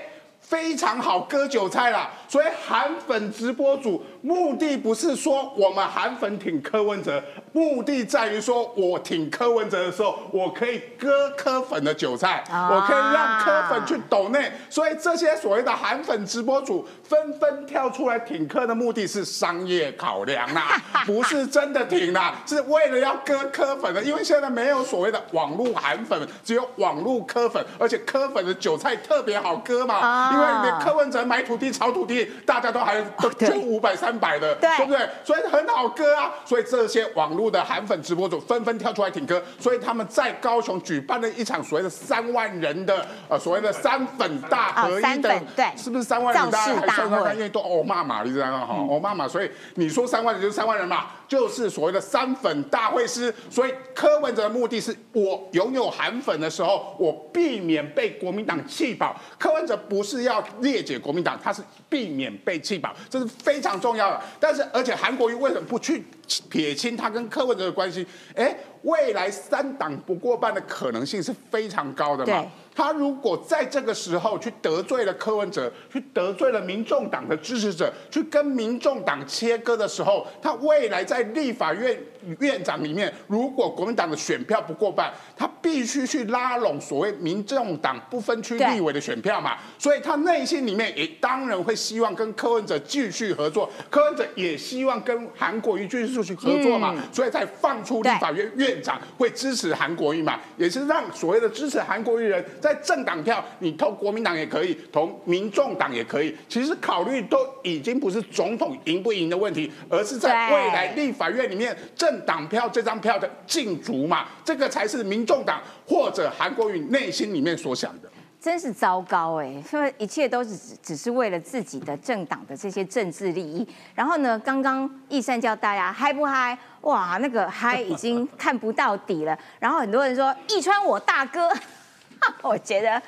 非常好割韭菜啦。所以韩粉直播主目的不是说我们韩粉挺柯文哲，目的在于说我挺柯文哲的时候，我可以割柯粉的韭菜，啊我可以让柯粉去抖内。所以这些所谓的韩粉直播主纷纷跳出来挺柯的目的是商业考量啦，不是真的挺啦，是为了要割柯粉的。因为现在没有所谓的网络韩粉，只有网络柯粉，而且柯粉的韭菜特别好割嘛，啊因为你柯文哲买土地炒土地，大家都还捐五百三百的，对不对？所以很好割啊。所以这些网络的韩粉直播主纷纷跳出来挺歌，所以他们在高雄举办了一场所谓的三万人的呃所谓的三粉大合一的，对是不是三万人？大家还势大会算算看，因为都欧骂嘛，你知道吗？哈，哦骂嘛，所以你说三万人就是三万人嘛，就是所谓的三粉大会师。所以柯文哲的目的是我拥有韩粉的时候，我避免被国民党气饱。柯文哲不是要裂解国民党，他是避免被弃保，这是非常重要的。但是，而且韩国瑜为什么不去撇清他跟柯文哲的关系？哎，未来三党不过半的可能性是非常高的嘛。他如果在这个时候去得罪了柯文哲，去得罪了民众党的支持者，去跟民众党切割的时候，他未来在立法院院长里面，如果国民党的选票不过半，他必须去拉拢所谓民众党不分区立委的选票嘛，所以他内心里面也当然会希望跟柯文哲继续合作，柯文哲也希望跟韩国瑜继续去合作嘛，嗯。所以才放出立法院院长会支持韩国瑜嘛，也是让所谓的支持韩国瑜人在政党票，你投国民党也可以，投民众党也可以。其实考虑都已经不是总统赢不赢的问题，而是在未来立法院里面政政党票这张票的竞逐嘛，这个才是民众党或者韩国瑜内心里面所想的。真是糟糕哎！说一切都只只是为了自己的政党的这些政治利益。然后呢，刚刚易善叫大家嗨不嗨？哇，那个嗨已经看不到底了。然后很多人说易川我大哥，我觉得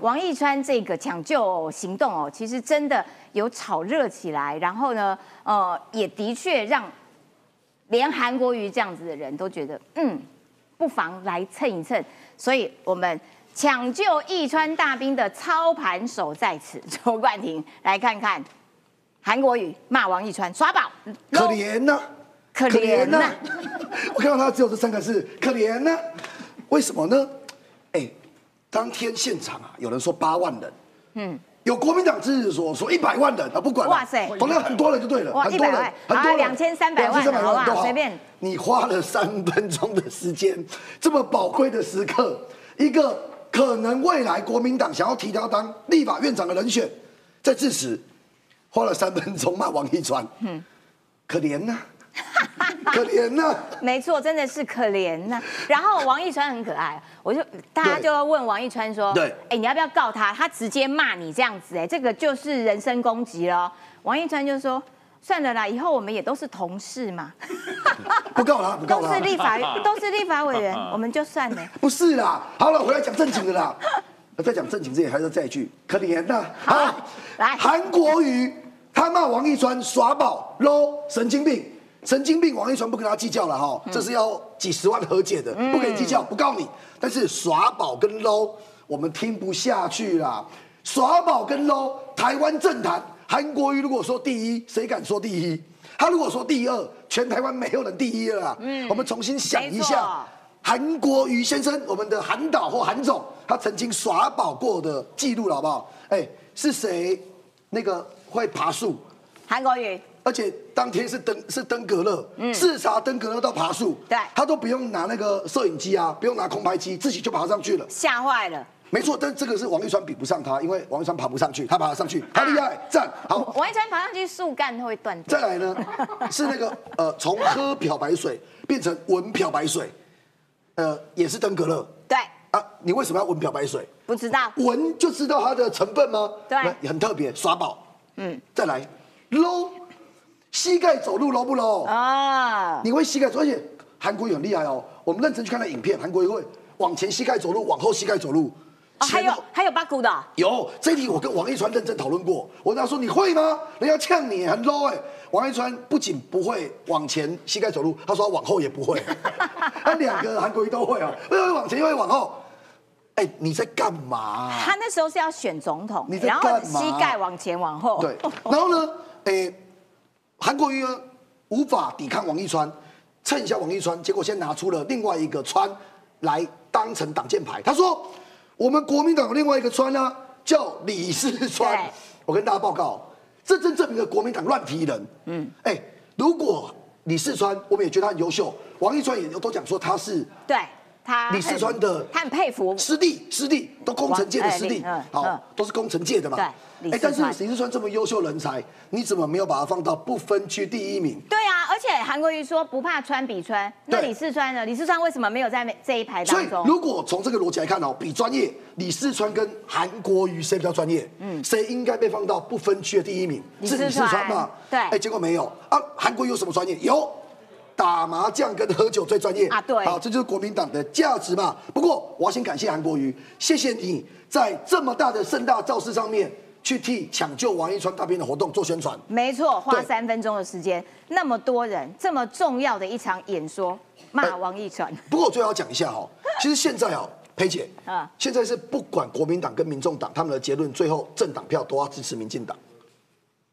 王易川这个抢救行动哦，其实真的有炒热起来。然后呢，呃，也的确让连韩国瑜这样子的人都觉得，嗯，不妨来蹭一蹭。所以我们抢救义川大兵的操盘手在此，周冠廷来看看韩国瑜骂王义川耍宝，可怜呐、可怜呐、我看到他只有这三个字，可怜呐、为什么呢？哎，当天现场啊，有人说八万人，嗯，有国民党支持说说一百万人啊，不管，哇塞。反正很多人就对了，哇很多人100万，很多两千三百万2300好不好？都好，随便。你花了三分钟的时间，这么宝贵的时刻，一个可能未来国民党想要提他当立法院长的人选，在致辞，花了三分钟骂王一川，嗯，可怜呐、可怜呐、没错，真的是可怜呐、然后王一川很可爱，我就大家就要问王一川说，对哎，你要不要告他？他直接骂你这样子，哎，这个就是人身攻击了哦。王一川就说。算了啦，以后我们也都是同事嘛，不告了，不告了都是，立法 都是立法委员，我们就算了。不是啦。好了，回来讲正经的啦。在讲正经之前，还是再一句，可怜呐、好，来韩国瑜他骂王一川耍宝 low 神经病，神经病，王一川不跟他计较了哈，这是要几十万和解的，不跟你计较，不告你。但是耍宝跟 low 我们听不下去啦，耍宝跟 low 台湾政坛，韩国瑜如果说第一，谁敢说第一？他如果说第二，全台湾没有人第一了啦。嗯，我们重新想一下。韩国瑜先生，我们的韩导或韩总，他曾经耍宝过的记录了，好不好？哎，是谁？那个会爬树，韩国瑜，而且当天是登是登革热，视察登革热到爬树，对他都不用拿那个摄影机啊，不用拿空拍机，自己就爬上去了。吓坏了。没错，但这个是王一川比不上他，因为王一川爬不上去，他爬得上去，他厉害，赞，好。王一川爬上去，树干会断掉。再来呢，是那个呃，从喝漂白水变成闻漂白水，呃，也是登革热对，啊。你为什么要闻漂白水？不知道。闻就知道它的成分吗？对很特别，耍宝。嗯，再来 low，膝盖走路 low 不 low？啊，你会膝盖走，而且韩国瑜很厉害哦。我们认真去看那影片，韩国也会往前膝盖走路，往后膝盖走路。哦，还有还有八股的哦，有这一题，我跟王一川认真讨论过。我跟他说你会吗？人家呛你很 low 哎、王一川不仅不会往前膝盖走路，他说他往后也不会。他两个韩国瑜都会哦，又会往前又会往后。哎，你在干嘛？他那时候是要选总统，你在然后干嘛膝盖往前往后。对，然后呢，诶，韩国瑜呢无法抵抗王一川，蹭一下王一川，结果先拿出了另外一个川来当成挡箭牌。他说，我们国民党有另外一个川呢，叫李世川。我跟大家报告，这正证明了国民党乱批人。嗯，哎，如果李世川，我们也觉得他很优秀，王一川也都讲说他是对他李四川的他很佩服师弟，师弟都工程界的师弟好，都是工程界的嘛。对李哎，但是李四川这么优秀人才，你怎么没有把他放到不分区第一名？对啊，而且韩国瑜说不怕川比川，那李四川呢？李四川为什么没有在这一排所以？如果从这个逻辑来看哦，比专业，李四川跟韩国瑜谁比较专业？嗯，谁应该被放到不分区的第一名？李是李世世川川嘛？对哎，结果没有啊。韩国瑜有什么专业？有。打麻将跟喝酒最专业啊对好，这就是国民党的价值嘛。不过我要先感谢韩国瑜，谢谢你在这么大的盛大造势上面去替抢救王一川大兵的活动做宣传。没错，花三分钟的时间，那么多人，这么重要的一场演说，骂哎王一川，不过我最后要讲一下哦，其实现在哦，裴姐，啊现在是不管国民党跟民众党他们的结论，最后政党票都要支持民进党。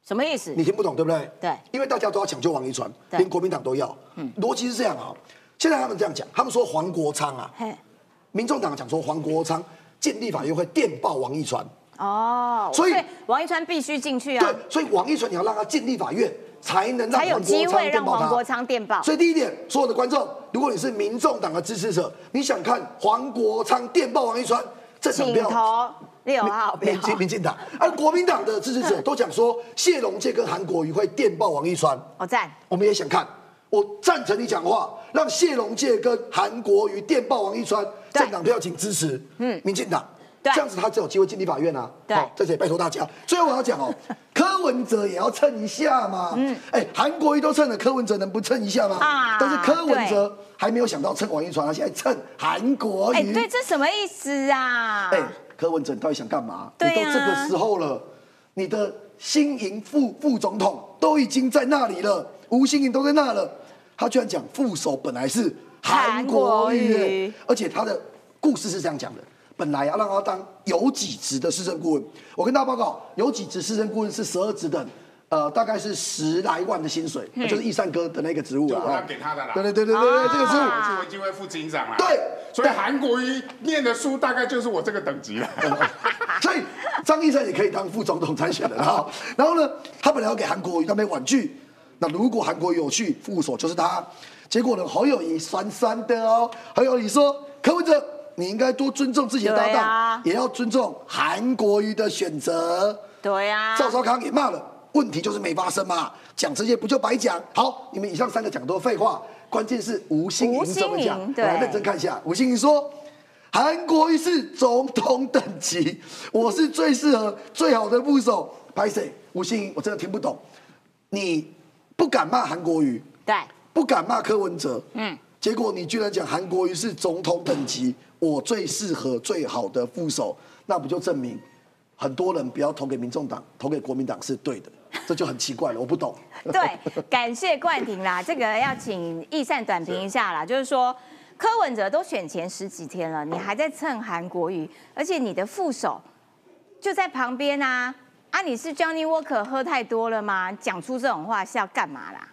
什么意思？你听不懂对不对？对因为大家都要抢救王一川，对连国民党都要。嗯，逻辑是这样啊、现在他们这样讲，他们说黄国昌啊，民众党讲说黄国昌建立法院会电报王一川，哦，所以王一川必须进去啊对，，所以王一川你要让他建立法院，才能让才有黄国机会昌电报他让黄国昌电报。所以第一点，所有的观众，如果你是民众党的支持者，你想看黄国昌电报王一川，这场请票投六号票民。进民进党，而国民党的支持者都讲说，谢龙介跟韩国瑜会电报王一川，我赞，我们也想看。我赞成你讲话，让谢龙介跟韩国瑜电报王一川，对政党票请支持，嗯，民进党，对这样子他才有机会进立法院啊。对好在这里拜托大家。最后我要讲哦，柯文哲也要蹭一下嘛。嗯，哎，韩国瑜都蹭了，柯文哲能不蹭一下吗？啊但是柯文哲还没有想到蹭王一川，他现在蹭韩国瑜。哎，对，这什么意思啊？哎，柯文哲你到底想干嘛？啊你都这个时候了，你的新营副副总统都已经在那里了，吴新颖都在那了，他居然讲副手本来是韩国瑜，韩国瑜。而且他的故事是这样讲的。本来要让他当有几职的市政顾问，我跟大家报告，有几职市政顾问是十二职等，呃，大概是十来万的薪水，就是易善哥的那个职务啊。我要哦给他的啦对对对对对对，这个职务。我是维基会副警长啦。对所以韩国瑜念的书大概就是我这个等级了。所以张医生也可以当副总统参选的哈。然后呢，他本来要给韩国瑜，但被婉拒。那如果韩国瑜有去，副所就是他。结果呢，侯友谊酸酸的哦。侯友谊说：“柯文哲，你应该多尊重自己的搭档，啊也要尊重韩国瑜的选择。”对啊，赵少康也骂了，问题就是没发生嘛，讲这些不就白讲？好，你们以上三个讲都是废话，关键是吴欣吴颖怎么讲？来认真看一下。吴欣颖说，韩国瑜是总统等级，我是最适合、最好的副手。拍谁？吴欣颖，我真的听不懂。你不敢骂韩国瑜，对，不敢骂柯文哲，嗯，结果你居然讲韩国瑜是总统等级，我最适合、最好的副手，那不就证明很多人不要投给民众党，投给国民党是对的？这就很奇怪了，我不懂。对，感谢冠廷啦，这个要请易善短评一下啦，就是说。柯文哲都选前十几天了，你还在蹭韩国瑜，而且你的副手就在旁边啊！啊，你是 Johnny Walker 喝太多了吗？讲出这种话是要干嘛啦？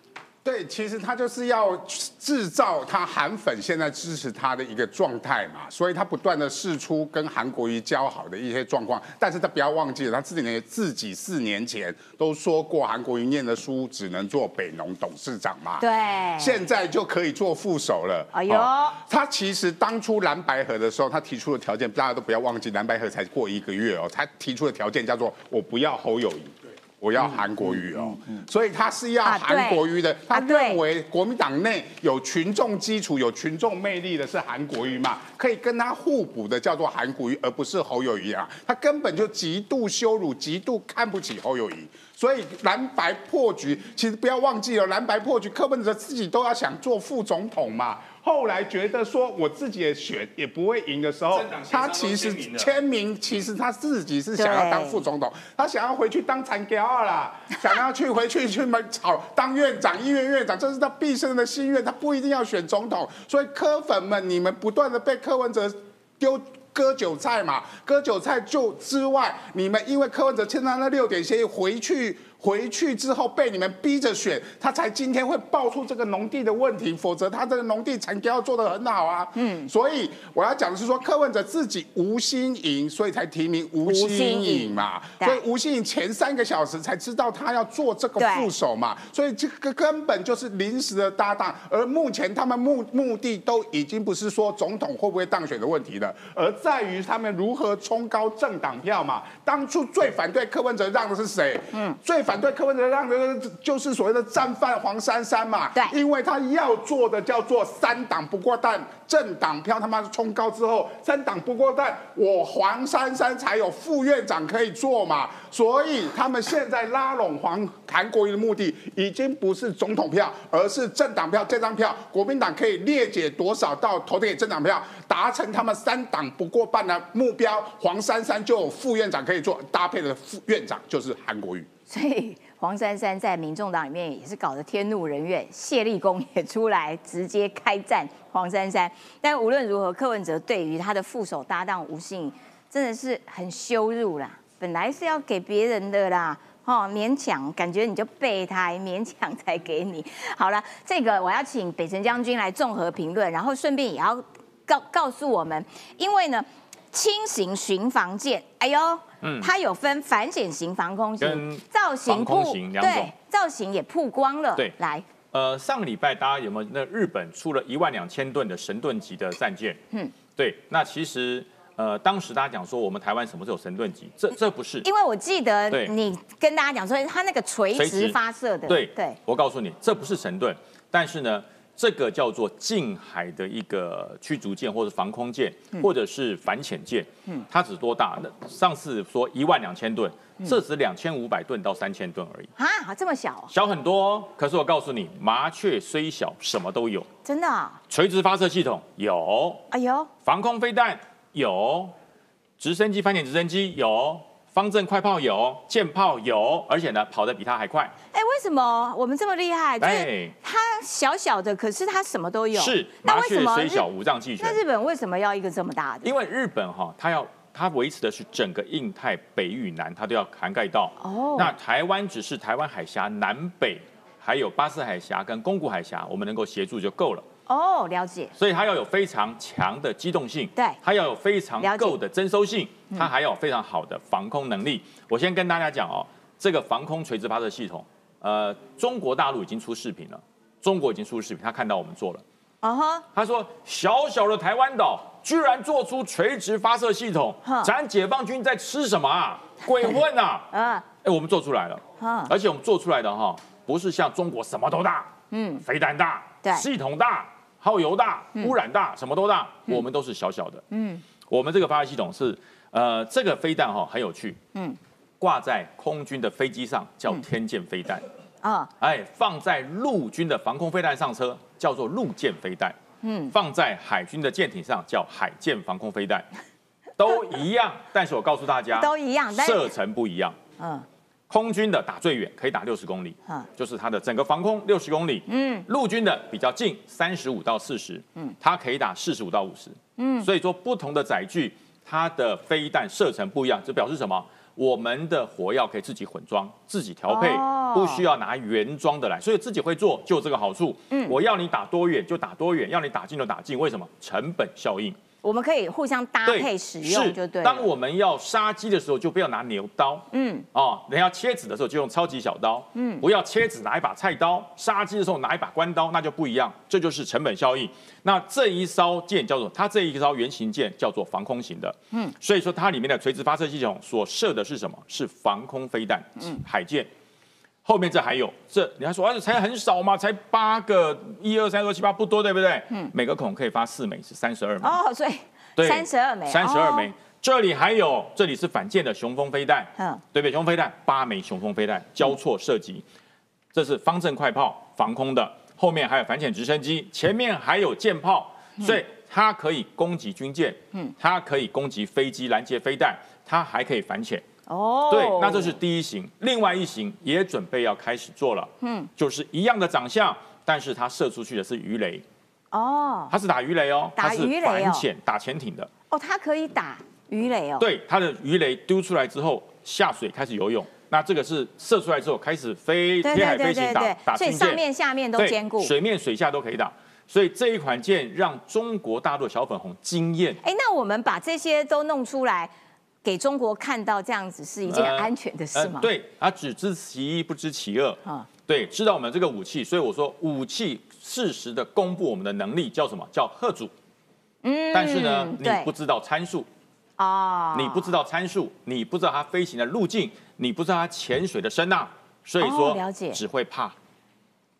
对，其实他就是要制造他韩粉现在支持他的一个状态嘛，所以他不断的试出跟韩国瑜交好的一些状况，但是他不要忘记了，他自己呢自己四年前都说过韩国瑜念的书只能做北农董事长嘛，对，现在就可以做副手了。哎呦哦他其实当初蓝白河的时候，他提出的条件，大家都不要忘记，蓝白河才过一个月哦，他提出的条件叫做我不要侯友谊。我要韩国瑜哦，所以他是要韩国瑜的。他认为国民党内有群众基础、有群众魅力的是韩国瑜嘛，可以跟他互补的叫做韩国瑜，而不是侯友谊啊。他根本就极度羞辱、极度看不起侯友谊。所以蓝白破局，其实不要忘记了，蓝白破局，柯文哲自己都要想做副总统嘛。后来觉得说我自己也选也不会赢的时候他其实签名其实他自己是想要当副总统，他想要回去当残雕二啦，想要去回去去买炒当院长、医院院长，这是他毕生的心愿，他不一定要选总统。所以柯粉们，你们不断的被柯文哲丢割韭菜嘛，割韭菜就之外，你们因为柯文哲签了那六点协议回去。回去之后被你们逼着选，他才今天会爆出这个农地的问题，否则他这个农地产要做得很好啊。嗯，所以我要讲的是说，柯文哲自己无心赢，所以才提名吴心颖嘛。所以吴心颖前三个小时才知道他要做这个副手嘛，所以这个根本就是临时的搭档。而目前他们目目的都已经不是说总统会不会当选的问题了，而在于他们如何冲高政党票嘛。当初最反对柯文哲让的是谁？嗯，最反。对柯文哲让的就是所谓的战犯黄珊珊嘛，对，因为他要做的叫做三党不过半，政党票他妈冲高之后，三党不过半，我黄珊珊才有副院长可以做嘛，所以他们现在拉拢黄韩国瑜的目的，已经不是总统票，而是政党票。这张票国民党可以列解多少到投给政党票，达成他们三党不过半的目标，黄珊珊就有副院长可以做，搭配的副院长就是韩国瑜。所以黄珊珊在民众党里面也是搞得天怒人怨，谢立功也出来直接开战黄珊珊。但无论如何，柯文哲对于他的副手搭档吴信真的是很羞辱啦。本来是要给别人的啦，哦，勉强感觉你就备胎，勉强才给你。好了，这个我要请北辰将军来综合评论，然后顺便也要告告诉我们，因为呢。轻型巡防舰，哎呦，嗯，它有分反潜型、防空型、造型曝，对，造型也曝光了。对，来，呃，上个礼拜大家有没有那日本出了一万两千吨的神盾级的战舰？嗯，对，那其实呃，当时大家讲说我们台湾什么时候神盾级？这这不是，因为我记得你跟大家讲说它那个垂直发射的，对。对，我告诉你，这不是神盾，但是呢。这个叫做近海的一个驱逐舰，或者防空舰，或者是反潜舰。嗯，它只多大？那上次说一万两千吨，这只两千五百吨到三千吨而已。啊，这么小？小很多。可是我告诉你，麻雀虽小，什么都有。真的？垂直发射系统有。哎呦。防空飞弹有。直升机反潜直升机有。方阵快炮有，舰炮有，而且呢，跑得比他还快。哎，为什么我们这么厉害？对，它小小的，可是它什么都有。是，麻雀虽小，五脏俱全。那日本为什么要一个这么大的？因为日本哈，它要它维持的是整个印太北与南，它都要涵盖到。哦。那台湾只是台湾海峡南北，还有巴士海峡跟宫古海峡，我们能够协助就够了。哦，了解。所以它要有非常强的机动性，对，它要有非常够的征收性，它还要非常好的防空能力。我先跟大家讲哦，这个防空垂直发射系统，呃，中国大陆已经出视频了，中国已经出视频，他看到我们做了，啊哈，他说小小的台湾岛居然做出垂直发射系统，咱解放军在吃什么啊？鬼混啊！啊，哎，我们做出来了，而且我们做出来的哈，不是像中国什么都大，嗯，飞弹大，对，系统大。耗油大，污染大，什么都大，我们都是小小的。嗯，我们这个发射系统是，呃，这个飞弹哈很有趣。嗯，挂在空军的飞机上叫天剑飞弹。啊，哎，放在陆军的防空飞弹上车叫做陆舰飞弹。嗯，放在海军的舰艇上叫海舰防空飞弹，都一样。但是我告诉大家，都一样，射程不一样。嗯。空军的打最远可以打六十公里，就是它的整个防空六十公里。嗯，陆军的比较近，三十五到四十，嗯，它可以打四十五到五十。嗯，所以说不同的载具，它的飞弹射程不一样，这表示什么？我们的火药可以自己混装、自己调配，不需要拿原装的来，所以自己会做就这个好处。嗯，我要你打多远就打多远，要你打近就打近，为什么？成本效应。我们可以互相搭配使用，就对。当我们要杀鸡的时候，就不要拿牛刀，嗯，哦，人要切纸的时候就用超级小刀，嗯，不要切纸拿一把菜刀，杀鸡的时候拿一把关刀，那就不一样，这就是成本效益。那这一艘舰叫做它这一艘原型舰叫做防空型的，嗯，所以说它里面的垂直发射系统所射的是什么？是防空飞弹，嗯，海舰。后面这还有这，你还说啊，才很少嘛，才八个，一二三四七八不多，对不对？嗯，每个孔可以发四枚，是三十二枚。哦，所以三十二枚，三十二枚。这里还有，这里是反舰的雄风飞弹，嗯，对不对？雄风飞弹八枚雄风飞弹交错射击，这是方阵快炮防空的，后面还有反潜直升机，前面还有舰炮，所以它可以攻击军舰，嗯，它可以攻击飞机拦截飞弹，它还可以反潜。哦，对，那这是第一型，另外一型也准备要开始做了，嗯，就是一样的长相，但是它射出去的是鱼雷，哦它是打鱼雷哦，打鱼雷哦反潜打潜艇的。哦，它可以打鱼雷哦。，对，它的鱼雷丢出来之后下水开始游泳，那这个是射出来之后开始飞对贴海对对对飞行打打，所以上面下面都兼顾。水面水下都可以打。所以这一款舰让中国大陆的小粉红惊艳。哎，那我们把这些都弄出来给中国看到，这样子是一件呃安全的事吗？呃对，他只知其一不知其二。啊，对，知道我们这个武器，所以我说武器适时的公布我们的能力叫什么？叫贺主。嗯但是呢，你不知道参数，哦，你不知道参数，你不知道它飞行的路径，你不知道它潜水的声呐，所以哦说了解只会怕，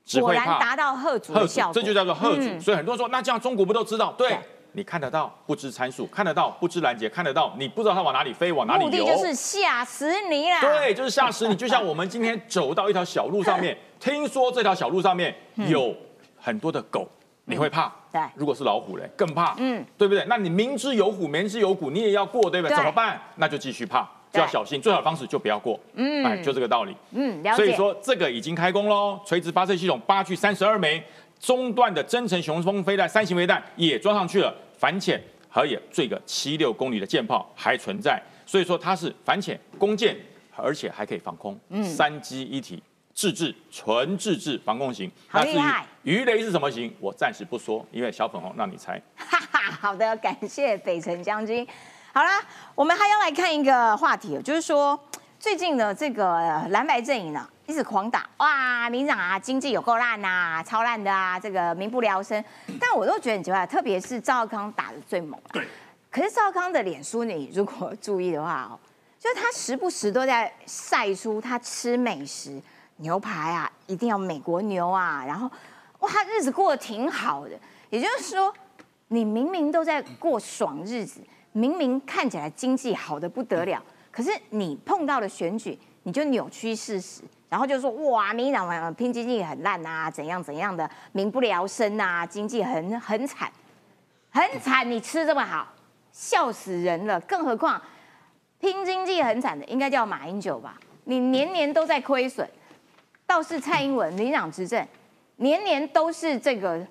只果会怕然达到贺主贺主的效果，这就叫做贺主。嗯所以很多人说，那这样中国不都知道？对对，你看得到不知参数，看得到不知拦截，看得到你不知道它往哪里飞，往哪里目的游。就是吓死你啦。对，就是吓死你。就像我们今天走到一条小路上面，听说这条小路上面有很多的狗，你会怕。如果是老虎嘞，更怕。嗯嗯，对不对？那你明知有虎，明知有虎，你也要过，对不对？对怎么办？那就继续怕，就要小心。最好的方式就不要过。嗯哎，就这个道理。嗯，了解。所以说这个已经开工喽，垂直发射系统八具三十二枚，中段的增程雄风飞弹三型飞弹也装上去了，反潜还有这个七六公里的舰炮还存在，所以说它是反潜、攻舰，而且还可以防空，三机一体。自制纯自制防空型，好厉害于鱼雷是什么型，我暂时不说，因为小粉红让你猜。哈哈，好的，感谢北辰将军。好啦，我们还要来看一个话题，就是说最近的这个蓝白阵营呢、一直狂打，哇，民长啊，经济有够烂呐，超烂的啊，这个民不聊生。但我都觉得很奇怪，特别是赵少康打的最猛、啊。对。可是赵少康的脸书，你如果注意的话哦，就是他时不时都在晒出他吃美食，牛排啊，一定要美国牛啊，然后哇，他日子过得挺好的。也就是说，你明明都在过爽日子，明明看起来经济好的不得了，可是你碰到了选举，你就扭曲事实，然后就说哇，民进党拼经济很烂啊，怎样怎样的，民不聊生啊，经济很很惨，很惨，你吃这么好，笑死人了。更何况拼经济很惨的，应该叫马英九吧？你年年都在亏损，倒是蔡英文民党执政，年年都是这个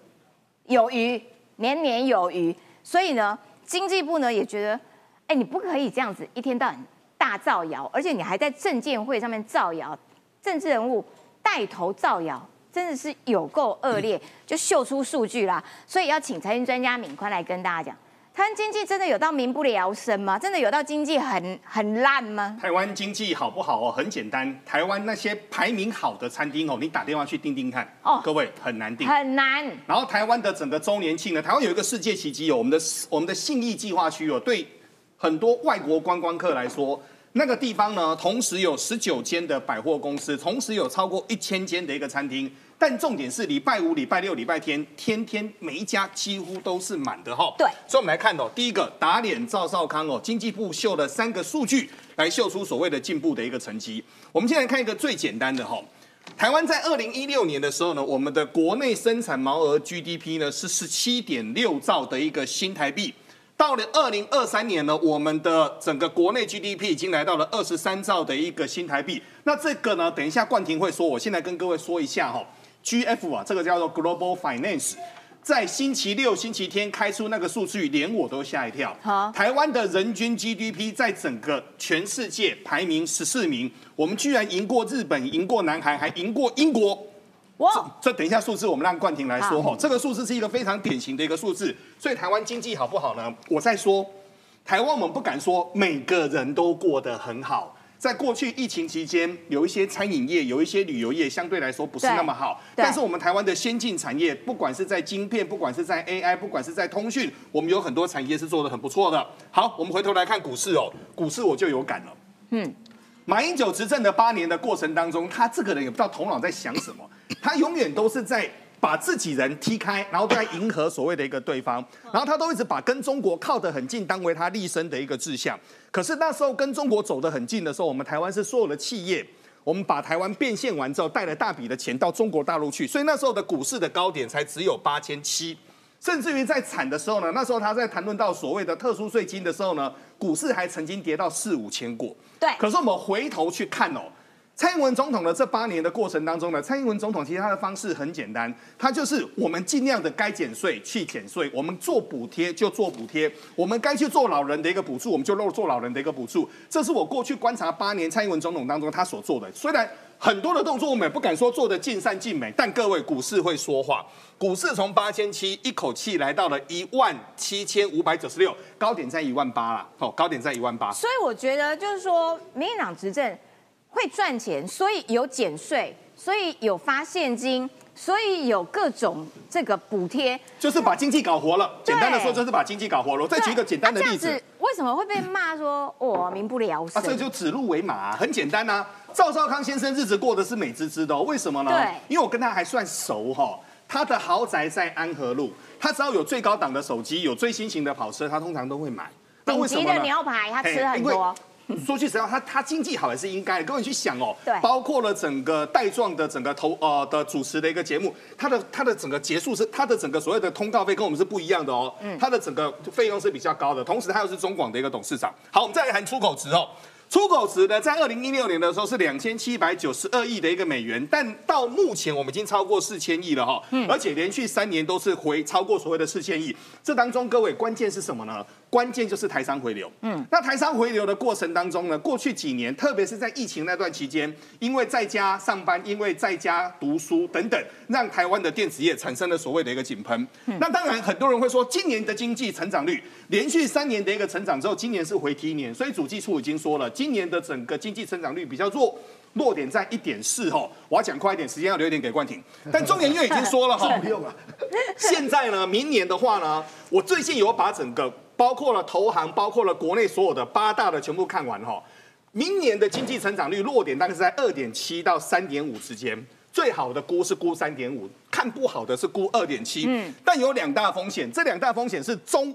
有余，年年有余。所以呢，经济部呢也觉得，哎，你不可以这样子一天到晚大造谣，而且你还在证监会上面造谣，政治人物带头造谣。真的是有够恶劣，就秀出数据啦。所以要请财经专家敏宽来跟大家讲，台湾经济真的有到民不聊生吗？真的有到经济很很烂吗？台湾经济好不好哦？很简单，台湾那些排名好的餐厅哦，你打电话去订订看哦各位很难订。很难。然后台湾的整个周年庆呢，台湾有一个世界奇迹哦，我们的我们的信义计划区哦，对很多外国观光客来说，那个地方呢，同时有十九间的百货公司，同时有超过一千间的一个餐厅。但重点是礼拜五、礼拜六、礼拜天，天天每一家几乎都是满的哈。对所以我们来看哦，第一个打脸赵少康哦，经济部秀了三个数据来秀出所谓的进步的一个成绩。我们先来看一个最简单的哈，台湾在二零一六年的时候呢，我们的国内生产毛额 GDP 呢是十七点六兆的一个新台币。到了二零二三年呢，我们的整个国内 GDP 已经来到了二十三兆的一个新台币。那这个呢，等一下冠廷会说，我现在跟各位说一下哈，GF 啊，这个叫做 Global Finance。在星期六、星期天开出那个数据，连我都吓一跳。好台湾的人均 GDP 在整个全世界排名十四名，我们居然赢过日本、赢过南韩，还赢过英国。哇，这等一下数字我们让冠廷来说好哈，这个数字是一个非常典型的一个数字。所以台湾经济好不好呢？我在说，台湾我们不敢说每个人都过得很好。在过去疫情期间，有一些餐饮业、有一些旅游业相对来说不是那么好，但是我们台湾的先进产业，不管是在晶片，不管是在 AI，不管是在通讯，我们有很多产业是做的很不错的。好，我们回头来看股市哦，股市我就有感了。嗯，马英九执政的八年的过程当中，他这个人也不知道头脑在想什么，他永远都是在把自己人踢开，然后都在迎合所谓的一个对方，然后他都一直把跟中国靠得很近当为他立身的一个志向。可是那时候跟中国走得很近的时候，我们台湾是所有的企业。我们把台湾变现完之后，带了大笔的钱到中国大陆去，所以那时候的股市的高点才只有八千七，甚至于在惨的时候呢，那时候他在谈论到所谓的特殊税金的时候呢，股市还曾经跌到四五千过。对可是我们回头去看哦，蔡英文总统的这八年的过程当中呢，蔡英文总统其实他的方式很简单，他就是我们尽量的该减税去减税，我们做补贴就做补贴，我们该去做老人的一个补助，我们就做老人的一个补助。这是我过去观察八年蔡英文总统当中他所做的。虽然很多的动作我们也不敢说做的尽善尽美，但各位股市会说话，股市从八千七一口气来到了一万七千五百九十六，高点在一万八了，哦，高点在一万八。所以我觉得就是说，民进党执政会赚钱，所以有减税，所以有发现金，所以有各种这个补贴，就是把经济搞活了。对简单的说，就是把经济搞活了。我再举一个简单的例子为什么会被骂说我民不聊生？啊，这就指鹿为马、啊，很简单呐、赵少康先生日子过得是美滋滋的、哦，为什么呢？对因为我跟他还算熟哈、他的豪宅在安和路，他只要有最高档的手机，有最新型的跑车，他通常都会买。那顶级的为什么呢？牛排，他吃嘿因为很多。说句实话，他他经济好也是应该的。各位去想哦，对包括了整个带状的整个投呃的主持的一个节目，他的他的整个结束是他的整个所谓的通告费跟我们是不一样的哦，嗯它的整个费用是比较高的，同时他又是中广的一个董事长。好，我们再来谈出口值哦。出口值呢，在二零一六年的时候是两千七百九十二亿的一个美元，但到目前我们已经超过四千亿了哈，而且连续三年都是回超过所谓的四千亿。这当中各位关键是什么呢？关键就是台商回流。嗯，那台商回流的过程当中呢，过去几年，特别是在疫情那段期间，因为在家上班，因为在家读书等等，让台湾的电子业产生了所谓的一个井喷。那当然，很多人会说，今年的经济成长率连续三年的一个成长之后，今年是回梯年，所以主计处已经说了，今年的整个经济成长率比较弱。落点在一点四哈，我要讲快一点，时间要留一点给冠廷。但中研院已经说了哈，不用了。现在呢，明年的话呢，我最近有把整个包括了投行，包括了国内所有的八大的全部看完哈。明年的经济成长率落点大概是在二点七到三点五之间，最好的估是估三点五，看不好的是估二点七。嗯，但有两大风险，这两大风险是中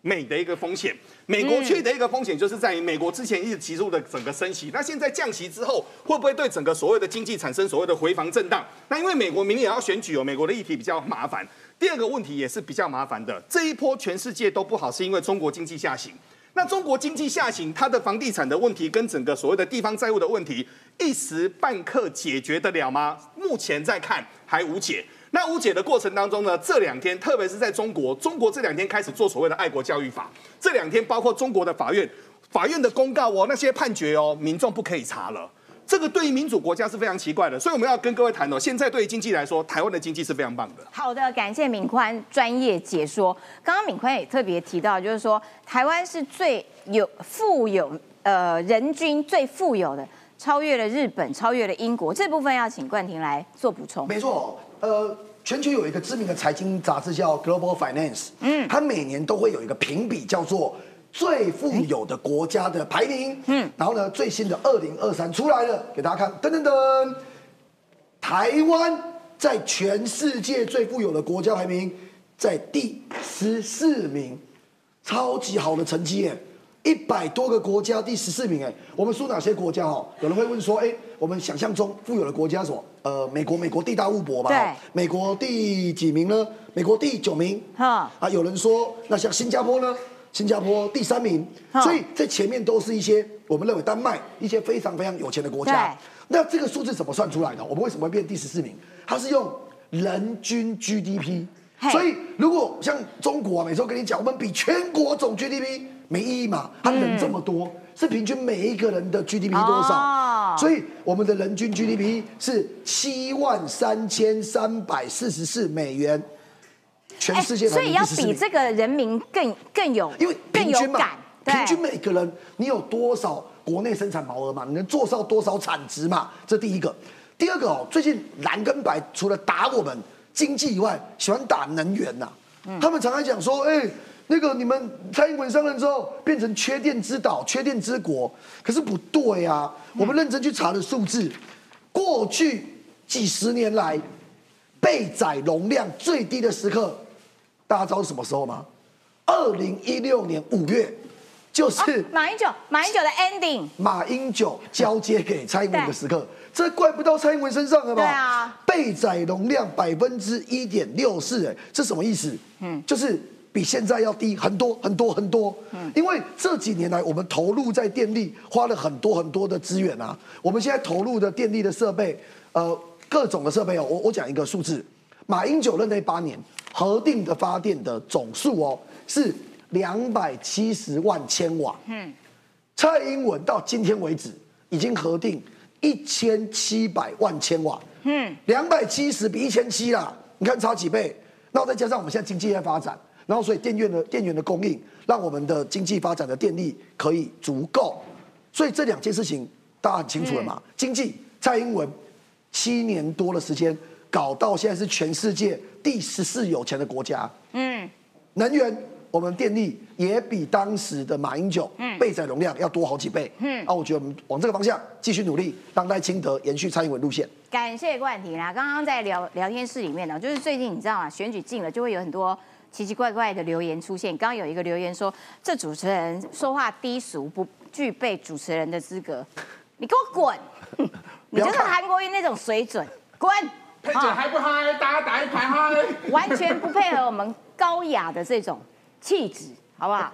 美的一个风险。美国去的一个风险就是在于美国之前一直提出的整个升息，那现在降息之后，会不会对整个所谓的经济产生所谓的回防震荡？那因为美国明年也要选举哦，美国的议题比较麻烦。第二个问题也是比较麻烦的，这一波全世界都不好，是因为中国经济下行。那中国经济下行，它的房地产的问题跟整个所谓的地方债务的问题，一时半刻解决得了吗？目前在看还无解。那无解的过程当中呢，这两天，特别是在中国，中国这两天开始做所谓的爱国教育法。这两天，包括中国的法院，法院的公告哦，那些判决哦，民众不可以查了。这个对于民主国家是非常奇怪的，所以我们要跟各位谈哦。现在对于经济来说，台湾的经济是非常棒的。好的，感谢敏宽专业解说。刚刚敏宽也特别提到，就是说台湾是最有富有呃人均最富有的，超越了日本，超越了英国。这部分要请冠廷来做补充。没错，呃，全球有一个知名的财经杂志叫 Global Finance，嗯，它每年都会有一个评比，叫做最富有的国家的排名，嗯，然后呢，最新的二零二三出来了，给大家看，噔噔噔，台湾在全世界最富有的国家排名在第十四名，超级好的成绩耶！一百多个国家第十四名哎，我们输哪些国家哦？有人会问说，哎，我们想象中富有的国家是什么？呃，美国，美国地大物博吧？对美国第几名呢？美国第九名。哈，啊，有人说，那像新加坡呢？新加坡第三名，所以在前面都是一些我们认为丹麦一些非常非常有钱的国家。那这个数字怎么算出来的？我们为什么会变第十四名？它是用人均 GDP，所以如果像中国啊，每次都跟你讲，我们比全国总 GDP 没意义嘛，他人这么多，是平均每一个人的 GDP 多少？哦所以我们的人均 GDP 是七万三千三百四十四美元，全世界所以要。比这个人民更更有，因为更平均嘛有感，，平均每个人你有多少国内生产毛额嘛，你能做到多少产值嘛？这第一个。第二个哦，最近蓝跟白除了打我们经济以外，喜欢打能源呐、他们常常讲说，哎、那个你们蔡英文上任之后变成缺电之岛、缺电之国，可是不对啊。我们认真去查的数字，过去几十年来备载容量最低的时刻，大家知道是什么时候吗？二零一六年五月，就是马英九，马英九的 ending，马英九交接给蔡英文的时刻，这怪不到蔡英文身上了吧？对啊，备载容量百分之一点六四，哎，这什么意思？嗯，就是比现在要低很多很多很多。嗯，因为这几年来我们投入在电力花了很多很多的资源啊。我们现在投入的电力的设备，呃，各种的设备哦，我我讲一个数字，马英九任内八年核定的发电的总数哦是两百七十万千瓦。嗯，蔡英文到今天为止已经核定一千七百万千瓦。嗯，两百七十比一千七啦，你看差几倍？那再加上我们现在经济在发展，然后所以电源的电源的供应，让我们的经济发展的电力可以足够。所以这两件事情大家很清楚了嘛？经济，蔡英文七年多的时间搞到现在是全世界第十四有钱的国家。嗯，能源。我们电力也比当时的马英九备载容量要多好几倍。嗯，啊，我觉得我们往这个方向继续努力，让赖清德延续蔡英文路线。感谢冠廷啦，刚刚在聊聊天室里面呢，就是最近你知道吗？选举近了，就会有很多奇奇怪怪的留言出现。刚刚有一个留言说，这主持人说话低俗，不具备主持人的资格。你给我滚！你就是韩国瑜那种水准，滚！配姐还不嗨？大家打一排嗨！完全不配合我们高雅的这种。气质好不好？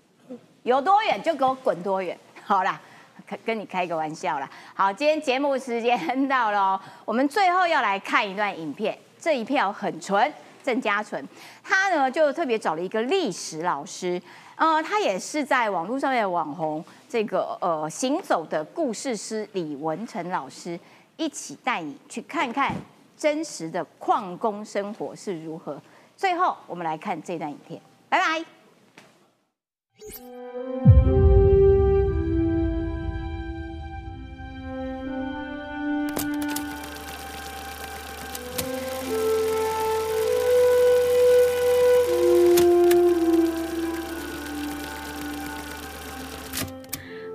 有多远就给我滚多远。好啦，跟跟你开个玩笑啦。好，今天节目时间到了，我们最后要来看一段影片。这一票很纯，郑家纯，他呢就特别找了一个历史老师，呃，他也是在网络上面的网红，这个呃行走的故事师李文成老师，一起带你去看看真实的矿工生活是如何。最后，我们来看这段影片。拜拜。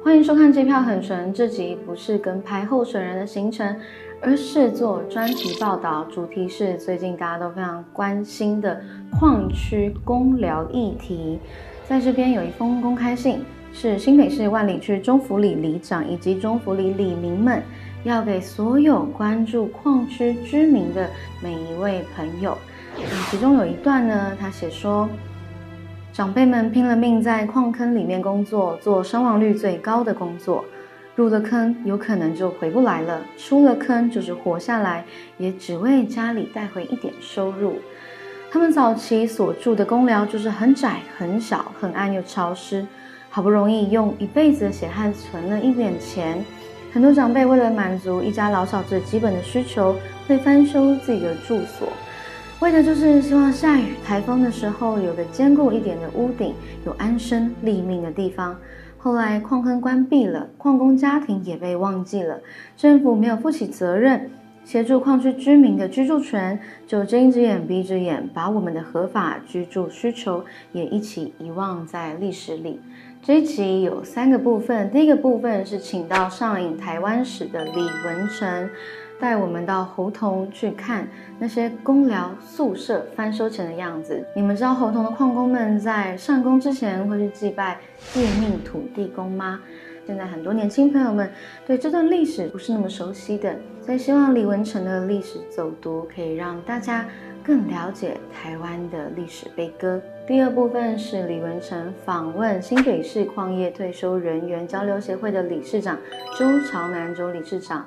欢迎收看《这票很纯》，这集不是跟拍候选人的行程。而是做专题报道，主题是最近大家都非常关心的矿区公寮议题。在这边有一封公开信，是新北市万里区中福里里长以及中福里里民们要给所有关注矿区居民的每一位朋友。其中有一段呢，他写说，长辈们拼了命在矿坑里面工作，做伤亡率最高的工作。入了坑，有可能就回不来了；出了坑，就是活下来，也只为家里带回一点收入。他们早期所住的公寮就是很窄、很小、很暗又潮湿，好不容易用一辈子的血汗存了一点钱。很多长辈为了满足一家老小最基本的需求，会翻修自己的住所，为的就是希望下雨、台风的时候有个坚固一点的屋顶，有安身立命的地方。后来矿坑关闭了，矿工家庭也被忘记了，政府没有负起责任，协助矿区居民的居住权，就睁一只眼闭一只眼，把我们的合法居住需求也一起遗忘在历史里。这一集有三个部分，第一个部分是请到上影台湾史的李文成。带我们到胡同去看那些公寮宿舍翻修前的样子。你们知道胡同的矿工们在上工之前会去祭拜借命土地公吗？现在很多年轻朋友们对这段历史不是那么熟悉的，所以希望李文成的历史走读可以让大家更了解台湾的历史悲歌。第二部分是李文成访问新北市矿业退休人员交流协会的理事长周朝南周理事长。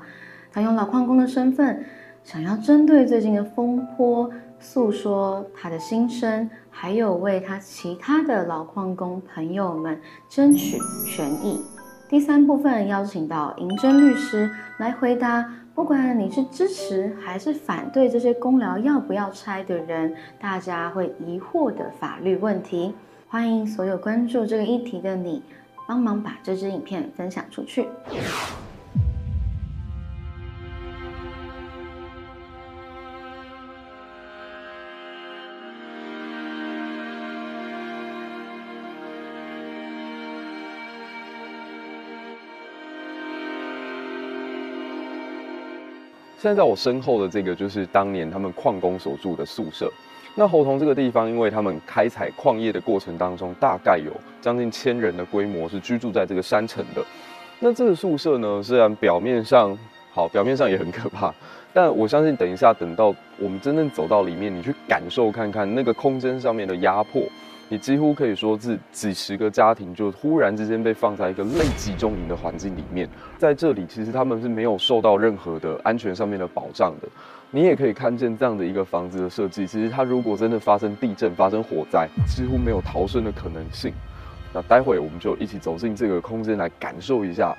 他用老矿工的身份，想要针对最近的风波诉说他的心声，还有为他其他的老矿工朋友们争取权益。第三部分邀请到银针律师来回答，不管你是支持还是反对这些公寮要不要拆的人，大家会疑惑的法律问题。欢迎所有关注这个议题的你，帮忙把这支影片分享出去。现在我身后的这个，就是当年他们矿工所住的宿舍。那侯同这个地方，因为他们开采矿业的过程当中，大概有将近千人的规模是居住在这个山城的。那这个宿舍呢，虽然表面上好，表面上也很可怕，但我相信等一下等到我们真正走到里面，你去感受看看那个空间上面的压迫，你几乎可以说是几十个家庭就忽然之间被放在一个类集中营的环境里面，在这里其实他们是没有受到任何的安全上面的保障的。你也可以看见这样的一个房子的设计，其实它如果真的发生地震、发生火灾，几乎没有逃生的可能性。那待会我们就一起走进这个空间来感受一下，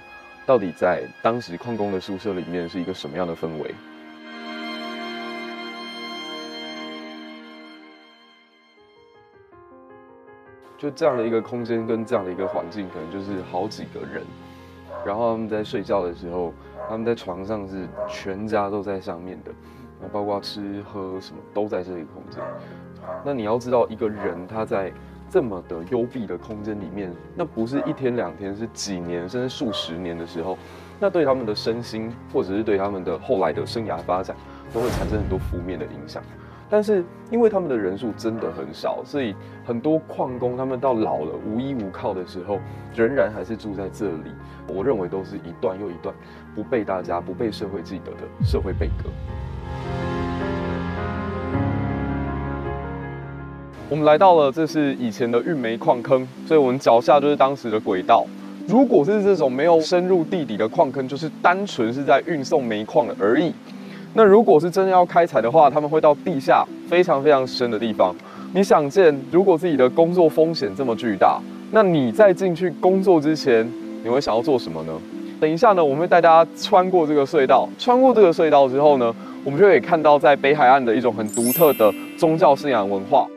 到底在当时矿工的宿舍里面是一个什么样的氛围。就这样的一个空间跟这样的一个环境，可能就是好几个人，然后他们在睡觉的时候，他们在床上是全家都在上面的，那包括吃喝什么都在这个空间。那你要知道，一个人他在这么的幽闭的空间里面，那不是一天两天，是几年甚至数十年的时候，那对他们的身心或者是对他们的后来的生涯发展，都会产生很多负面的影响。但是因为他们的人数真的很少，所以很多矿工他们到老了无依无靠的时候，仍然还是住在这里。我认为都是一段又一段不被大家、不被社会记得的社会悲歌。我们来到了，这是以前的运煤矿坑，所以我们脚下就是当时的轨道。如果是这种没有深入地底的矿坑，就是单纯是在运送煤矿的而已。那如果是真的要开采的话，他们会到地下非常非常深的地方。你想见，如果自己的工作风险这么巨大，那你在进去工作之前，你会想要做什么呢？等一下呢，我们会带大家穿过这个隧道。穿过这个隧道之后呢，我们就可以看到在北海岸的一种很独特的宗教信仰文化。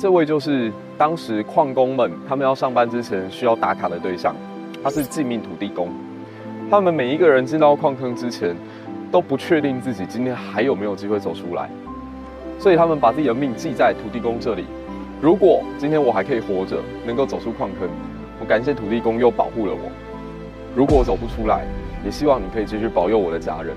这位就是当时矿工们他们要上班之前需要打卡的对象，他是记命土地公。他们每一个人进到矿坑之前，都不确定自己今天还有没有机会走出来，所以他们把自己的命记在土地公这里。如果今天我还可以活着，能够走出矿坑，我感谢土地公又保护了我。如果我走不出来，也希望你可以继续保佑我的家人。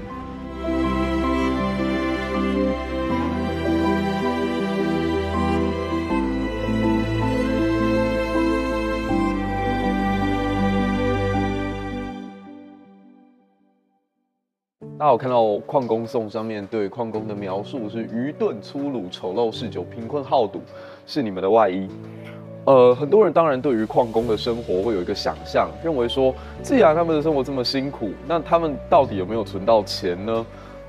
大家有看到矿工颂上面对矿工的描述是愚钝、粗鲁、丑陋、嗜酒、贫困、好赌，是你们的外衣。呃，很多人当然对于矿工的生活会有一个想象，认为说，既然他们的生活这么辛苦，那他们到底有没有存到钱呢？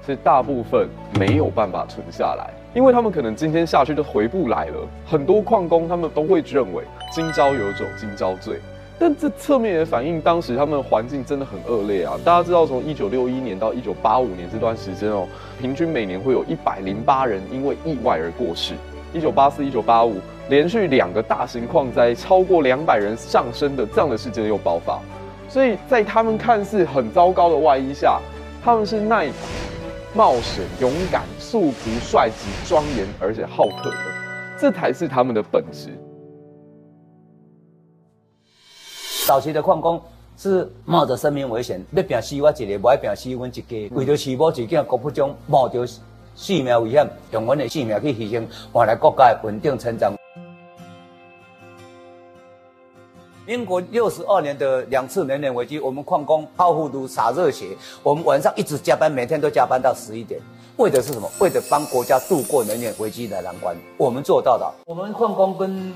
是大部分没有办法存下来，因为他们可能今天下去就回不来了。很多矿工他们都会认为，今朝有酒今朝醉。但这侧面也反映当时他们环境真的很恶劣啊！大家知道，从一九六一年到一九八五年这段时间哦，平均每年会有一百零八人因为意外而过世。一九八四、一九八五连续两个大型矿灾，超过两百人上升的这样的事件又爆发。所以在他们看似很糟糕的外衣下，他们是耐冒险、勇敢、素朴、帅气、庄严，而且好客的，这才是他们的本质。早期的矿工是冒着生命危险，要拼死我一个，不爱拼死阮一家，为着饲母一囝，国不中冒着性命危险，用阮的性命去牺牲，换来国家的稳定成长。民国六十二年的两次能源危机，我们矿工泡糊涂洒热血，我们晚上一直加班，每天都加班到十一点，为的是什么？为的帮国家度过能源危机的难关，我们做到了。我们矿工跟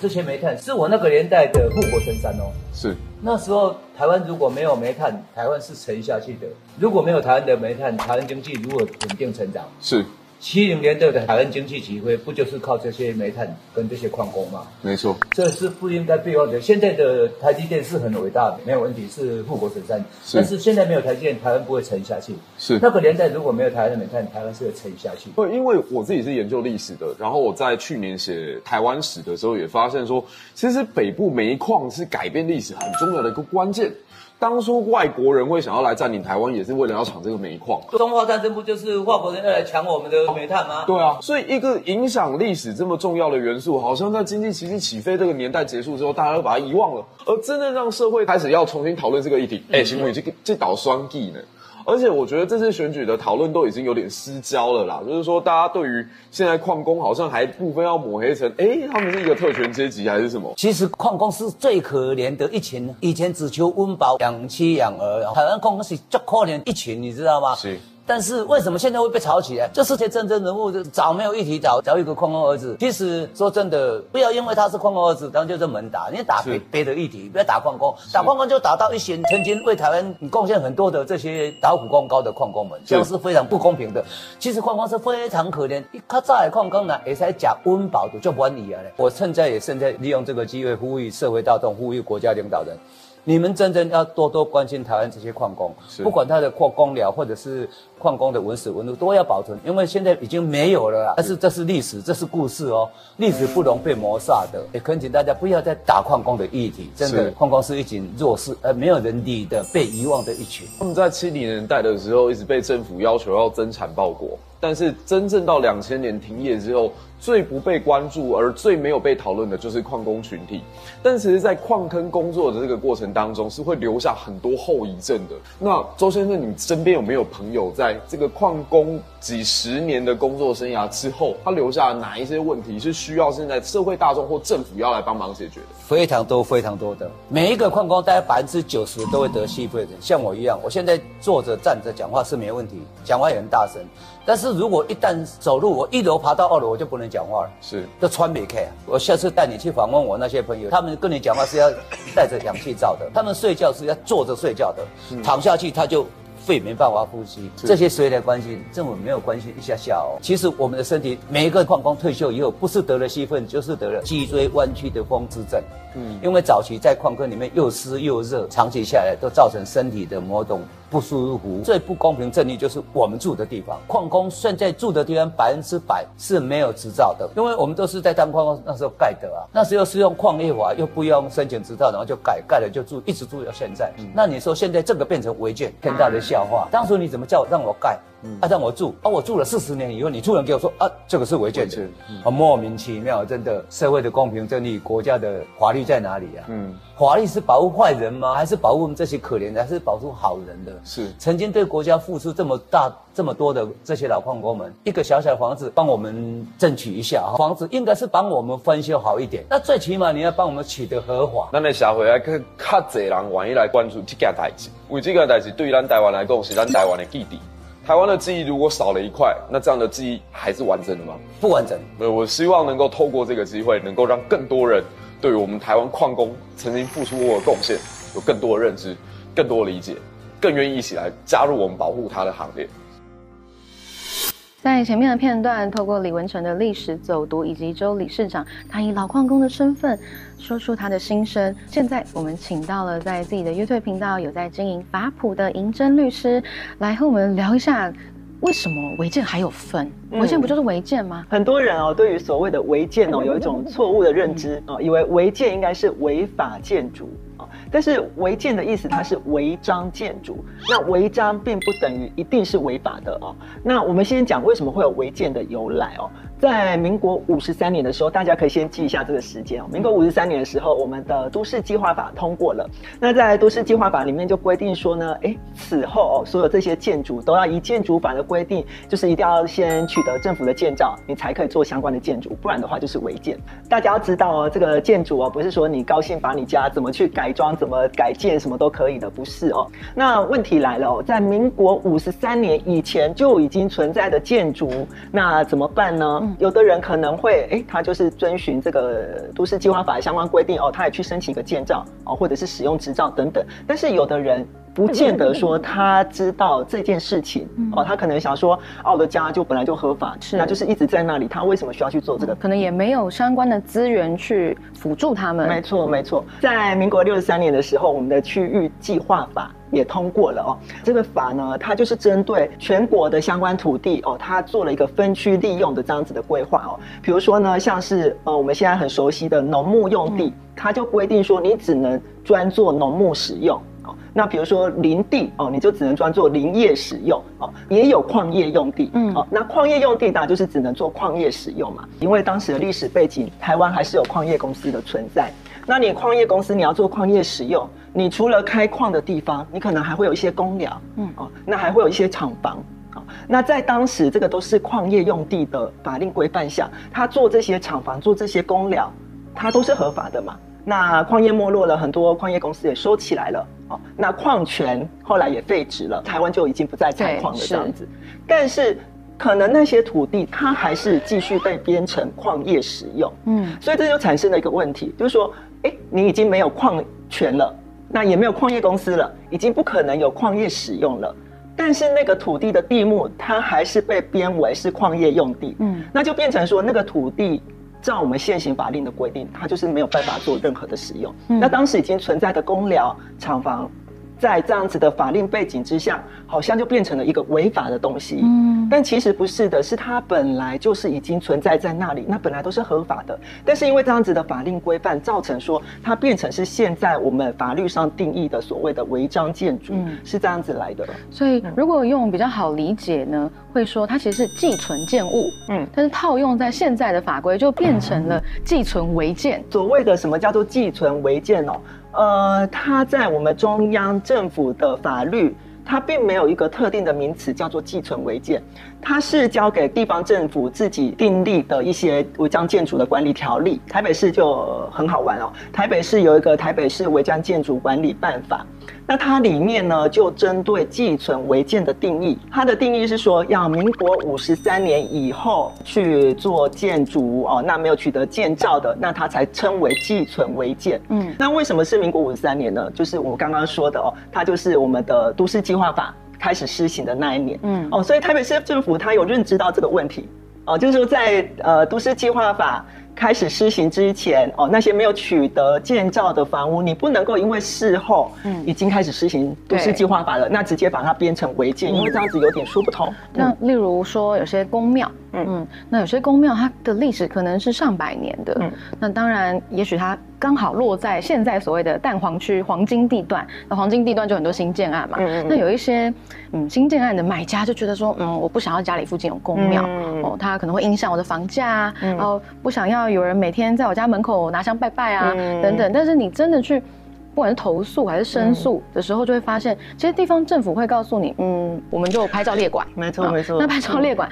这些煤炭是我那个年代的富国神山哦。是。那时候台湾如果没有煤炭，台湾是沉下去的。如果没有台湾的煤炭，台湾经济如何稳定成长？是。七零年代的台湾经济起飞，不就是靠这些煤炭跟这些矿工吗？没错。这是不应该被忘的。现在的台积电是很伟大的，没有问题，是富国神山。但是现在没有台积电，台湾不会沉下去。是。那个年代如果没有台湾的煤炭，台湾是会沉下去。对，因为我自己是研究历史的，然后我在去年写台湾史的时候，也发现说，其实北部煤矿是改变历史很重要的一个关键。当初外国人会想要来占领台湾，也是为了要抢这个煤矿。中华战争不就是外国人要来抢我们的煤炭吗？对啊，所以一个影响历史这么重要的元素，好像在经济奇迹起飞这个年代结束之后，大家都把它遗忘了。而真正让社会开始要重新讨论这个议题，哎，行为这个这倒双地呢？而且我觉得这次选举的讨论都已经有点失焦了啦，就是说大家对于现在矿工好像还部分要抹黑成，哎，他们是一个特权阶级还是什么？其实矿工是最可怜的一群，以前只求温饱、养妻养儿，台湾矿工是最可怜一群，你知道吗？是。但是为什么现在会被炒起来？这世界真正人物早没有一提早，早有个矿工儿子。其实说真的，不要因为他是矿工儿子，然后就这门打。你打别别的议题，不要打矿工，打矿工就打到一些曾经为台湾贡献很多的这些打苦工高的矿工们，这样是非常不公平的。其实矿工是非常可怜，他在矿工呢也是讲温饱的就不理啊嘞。我现在也现在利用这个机会呼吁社会大众，呼吁国家领导人。你们真正要多多关心台湾这些矿工，不管他的矿工寮或者是矿工的文史文物，都要保存，因为现在已经没有了。但是这是历史，这是故事哦，历史不容被抹杀的。也恳请大家不要再打矿工的议题，真的，矿工是一群弱势，而没有人理的被遗忘的一群。他们在七零年代的时候，一直被政府要求要增产报国。但是真正到两千年停业之后，最不被关注而最没有被讨论的就是矿工群体。但其实，在矿坑工作的这个过程当中，是会留下很多后遗症的。那周先生，你身边有没有朋友在这个矿工几十年的工作生涯之后，他留下哪一些问题是需要现在社会大众或政府要来帮忙解决的？非常多，非常多的。每一个矿工大概百分之九十都会得细肺的，像我一样，我现在坐着站着讲话是没问题，讲话也很大声。但是如果一旦走路，我一楼爬到二楼，我就不能讲话了。是，这穿没开。我下次带你去访问我那些朋友，他们跟你讲话是要带着氧气罩的，他们睡觉是要坐着睡觉的，躺下去他就。肺没办法呼吸，这些谁来关心？政府没有关心一下下哦。其实我们的身体，每一个矿工退休以后，不是得了兴奋，就是得了脊椎弯曲的风湿症。嗯，因为早期在矿坑里面又湿又热，长期下来都造成身体的某种不舒服。最不公平正义就是我们住的地方，矿工现在住的地方百分之百是没有执照的，因为我们都是在当矿工那时候盖的啊，那时候是用矿业法，又不用申请执照，然后就盖，盖了就住，一直住到现在。那你说现在这个变成违建，天大的笑话！当初你怎么叫让我盖？啊，让我住啊！我住了四十年以后，你突然给我说啊，这个是违建，很莫名其妙，真的。社会的公平正义，国家的法律在哪里啊？嗯，法律是保护坏人吗？还是保护我们这些可怜的？还是保护好人的？是曾经对国家付出这么大、这么多的这些老矿工们，一个小小的房子帮我们争取一下，房子应该是帮我们翻修好一点。那最起码你要帮我们取得合法。那那社会啊，去较济人愿意来关注这件代志，为这件代志对咱台湾来讲是咱台湾的记忆。台湾的记忆如果少了一块，那这样的记忆还是完整的吗？不完整。呃，我希望能够透过这个机会，能够让更多人对于我们台湾矿工曾经付出过的贡献有更多的认知、更多的理解，更愿意一起来加入我们保护它的行列。在前面的片段，透过李文成的历史走读，以及周理事长他以老矿工的身份说出他的心声。现在我们请到了在自己的 YouTube 频道有在经营法普的银针律师，来和我们聊一下，为什么违建还有分？违建不就是违建吗？很多人哦，对于所谓的违建哦，有一种错误的认知哦，以为违建应该是违法建筑。但是违建的意思，它是违章建筑。那违章并不等于一定是违法的哦。那我们先讲为什么会有违建的由来哦。在民国五十三年的时候，大家可以先记一下这个时间哦。民国五十三年的时候，我们的都市计划法通过了。那在都市计划法里面就规定说呢，哎，此后哦，所有这些建筑都要依建筑法的规定，就是一定要先取得政府的建造，你才可以做相关的建筑，不然的话就是违建。大家要知道哦，这个建筑哦，不是说你高兴把你家怎么去改装、怎么改建什么都可以的，不是哦。那问题来了哦，在民国五十三年以前就已经存在的建筑，那怎么办呢？有的人可能会，哎，他就是遵循这个都市计划法的相关规定哦，他也去申请一个建造哦，或者是使用执照等等。但是有的人不见得说他知道这件事情哦，他可能想说，我的家就本来就合法，是，那就是一直在那里，他为什么需要去做这个？可能也没有相关的资源去辅助他们。没错，没错。在民国六十三年的时候，我们的区域计划法。也通过了哦，这个法呢，它就是针对全国的相关土地哦，它做了一个分区利用的这样子的规划哦。比如说呢，像是呃我们现在很熟悉的农牧用地，它就规定说你只能专做农牧使用哦。那比如说林地哦，你就只能专做林业使用哦。也有矿业用地，嗯，哦，那矿业用地呢，就是只能做矿业使用嘛。因为当时的历史背景，台湾还是有矿业公司的存在。那你矿业公司你要做矿业使用。你除了开矿的地方，你可能还会有一些公寮，嗯哦，那还会有一些厂房。那在当时，这个都是矿业用地的法令规范下，他做这些厂房、做这些公寮，它都是合法的嘛。那矿业没落了，很多矿业公司也收起来了，哦，那矿权后来也废止了，台湾就已经不再采矿了这样子。但是，可能那些土地它还是继续被编成矿业使用，嗯，所以这就产生了一个问题，就是说，哎，你已经没有矿权了，那也没有矿业公司了，已经不可能有矿业使用了。但是那个土地的地目，它还是被编为是矿业用地，嗯，那就变成说那个土地，照我们现行法令的规定，它就是没有办法做任何的使用。那当时已经存在的公疗、厂房。在这样子的法令背景之下，好像就变成了一个违法的东西。嗯，但其实不是的，是它本来就是已经存在在那里，那本来都是合法的。但是因为这样子的法令规范，造成说它变成是现在我们法律上定义的所谓的违章建筑，是这样子来的。所以如果用比较好理解呢，会说它其实是寄存建物。嗯，但是套用在现在的法规，就变成了寄存违建。所谓的什么叫做寄存违建哦？呃，它在我们中央政府的法律，它并没有一个特定的名词叫做寄存违建，它是交给地方政府自己订立的一些违章建筑的管理条例。台北市就很好玩哦，台北市有一个台北市违章建筑管理办法。那它里面呢，就针对寄存违建的定义，它的定义是说，要民国五十三年以后去做建筑哦，那没有取得建造的，那它才称为寄存违建。嗯，那为什么是民国五十三年呢？就是我刚刚说的哦，它就是我们的都市计划法开始施行的那一年。嗯，哦，所以台北市政府它有认知到这个问题，哦，就是说在呃都市计划法。开始施行之前，哦，那些没有取得建造的房屋，你不能够因为事后，嗯，已经开始施行都市计划法了，那直接把它编成违建，因为这样子有点说不通。那例如说有些公庙。嗯，那有些宫庙它的历史可能是上百年的，嗯，那当然，也许它刚好落在现在所谓的蛋黄区黄金地段，那黄金地段就很多新建案嘛，嗯嗯，那有一些嗯新建案的买家就觉得说，嗯，我不想要家里附近有公庙，哦，它可能会影响我的房价啊，然后不想要有人每天在我家门口拿香拜拜啊，等等，但是你真的去不管是投诉还是申诉的时候，就会发现，其实地方政府会告诉你，嗯，我们就拍照列管，没错没错，那拍照列管。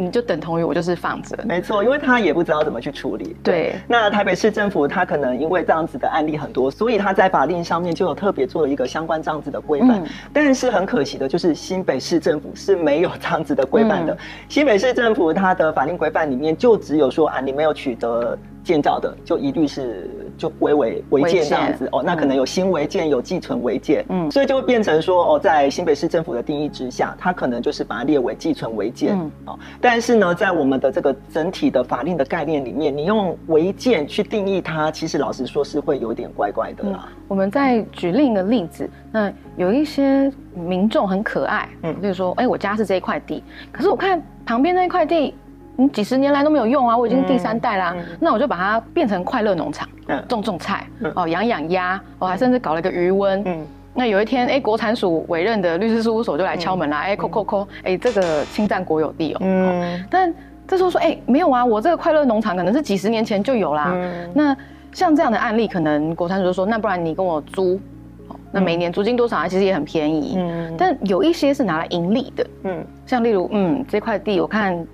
你就等同于我就是放着，没错，因为他也不知道怎么去处理。对，那台北市政府他可能因为这样子的案例很多，所以他在法令上面就有特别做了一个相关这样子的规范。但是很可惜的就是新北市政府是没有这样子的规范的。新北市政府它的法令规范里面就只有说啊，你没有取得。建造的就一律是就归为违建这样子。哦，那可能有新违建有寄存违建，嗯，所以就会变成说哦，在新北市政府的定义之下，它可能就是把它列为寄存违建，嗯。哦，但是呢，在我们的这个整体的法令的概念里面，你用违建去定义它，其实老实说是会有点怪怪的啦。我们再举另一个例子，那有一些民众很可爱，嗯，就是说，哎，我家是这一块地，可是我看旁边那一块地。你几十年来都没有用啊，我已经第三代啦，那我就把它变成快乐农场，种种菜，哦，养养鸭，我还甚至搞了一个鱼温。那有一天，哎，国产署委任的律师事务所就来敲门啦，哎，扣扣扣，哎，这个侵占国有地哦。嗯。但这时候说，哎，没有啊，我这个快乐农场可能是几十年前就有啦。那像这样的案例，可能国产署就说，那不然你跟我租，那每年租金多少啊？其实也很便宜。嗯。但有一些是拿来盈利的。嗯。像例如，嗯，这块地我看。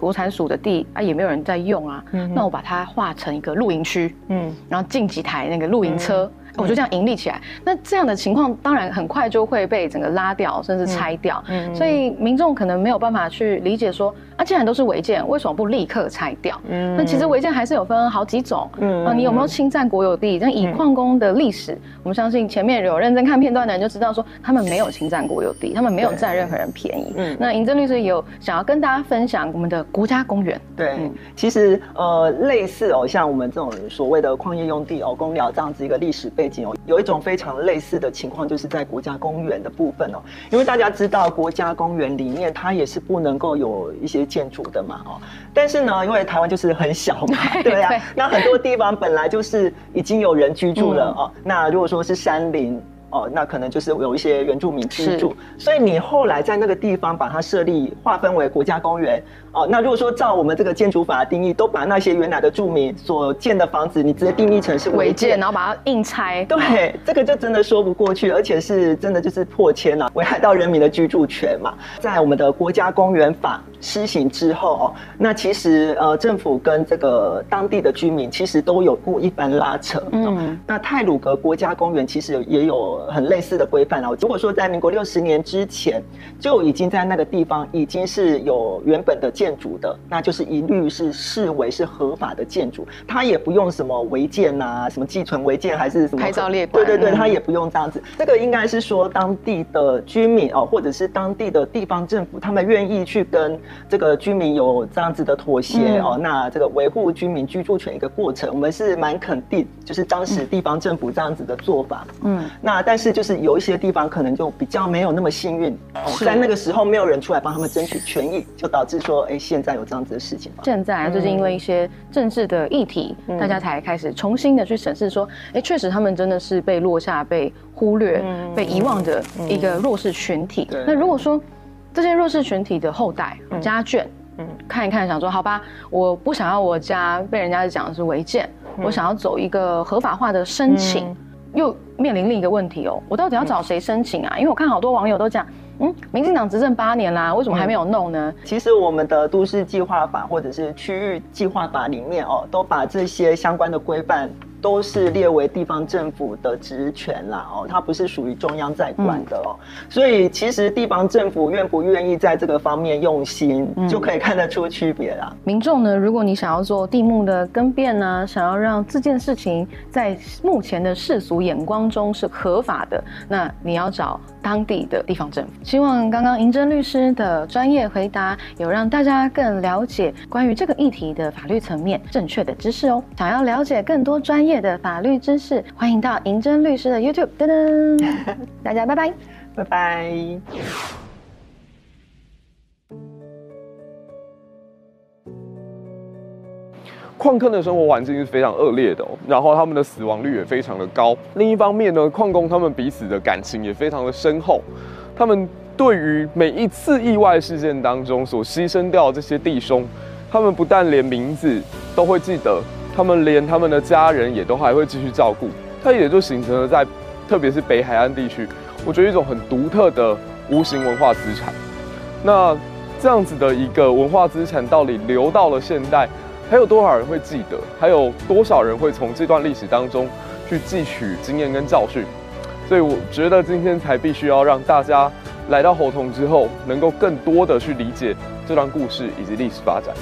国产署的地啊，也没有人在用啊，那我把它划成一个露营区，嗯，然后进几台那个露营车。我就这样盈利起来，那这样的情况当然很快就会被整个拉掉，甚至拆掉。嗯，所以民众可能没有办法去理解说，啊，既然都是违建，为什么不立刻拆掉？嗯，那其实违建还是有分好几种。嗯，啊，你有没有侵占国有地？那以矿工的历史，我们相信前面有认真看片段的人就知道说，他们没有侵占国有地，他们没有占任何人便宜。嗯，那尹正律师也有想要跟大家分享我们的国家公园。对，其实呃，类似哦，像我们这种所谓的矿业用地哦，公寮这样子一个历史背景哦，有一种非常类似的情况，就是在国家公园的部分哦，因为大家知道国家公园里面它也是不能够有一些建筑的嘛哦，但是呢，因为台湾就是很小嘛，对呀，那很多地方本来就是已经有人居住了哦，那如果说是山林。哦，那可能就是有一些原住民居住，所以你后来在那个地方把它设立划分为国家公园哦。那如果说照我们这个建筑法的定义，都把那些原来的住民所建的房子，你直接定义成是违建，然后把它硬拆，对，这个就真的说不过去，而且是真的就是破迁了，危害到人民的居住权嘛。在我们的国家公园法施行之后哦，那其实呃政府跟这个当地的居民其实都有过一番拉扯。嗯，那泰鲁格国家公园其实也有。很类似的规范啊。如果说在民国六十年之前就已经在那个地方已经是有原本的建筑的，那就是一律是视为是合法的建筑，它也不用什么违建呐，什么寄存违建还是什么拍照列管，对对对，它也不用这样子。这个应该是说当地的居民哦，或者是当地的地方政府，他们愿意去跟这个居民有这样子的妥协哦，那这个维护居民居住权一个过程，我们是蛮肯定，就是当时地方政府这样子的做法。嗯，那。但是就是有一些地方可能就比较没有那么幸运，哦在那个时候没有人出来帮他们争取权益，就导致说，哎，现在有这样子的事情吗。现在最近因为一些政治的议题，大家才开始重新的去审视说，哎，确实他们真的是被落下、被忽略、被遗忘的一个弱势群体。那如果说这些弱势群体的后代家眷，嗯，看一看，想说，好吧，我不想要我家被人家讲是违建，我想要走一个合法化的申请。又面临另一个问题哦，我到底要找谁申请啊？因为我看好多网友都讲，嗯，民进党执政八年啦，为什么还没有弄呢？其实我们的都市计划法或者是区域计划法里面哦，都把这些相关的规范。都是列为地方政府的职权啦，哦，它不是属于中央在管的哦，所以其实地方政府愿不愿意在这个方面用心，就可以看得出区别啦。民众呢，如果你想要做地目的更变呢，想要让这件事情在目前的世俗眼光中是合法的，那你要找当地的地方政府。希望刚刚银珍律师的专业回答，有让大家更了解关于这个议题的法律层面正确的知识哦。想要了解更多专业。业的法律知识，欢迎到银针律师的 YouTube。噔噔，大家拜拜，拜拜。矿坑的生活环境是非常恶劣的，然后他们的死亡率也非常的高。另一方面呢，矿工他们彼此的感情也非常的深厚，他们对于每一次意外事件当中所牺牲掉这些弟兄，他们不但连名字都会记得。他们连他们的家人也都还会继续照顾，它也就形成了在，特别是北海岸地区，我觉得一种很独特的无形文化资产。那这样子的一个文化资产，到底留到了现代，还有多少人会记得？还有多少人会从这段历史当中去汲取经验跟教训？所以我觉得今天才必须要让大家来到猴童之后，能够更多的去理解这段故事以及历史发展。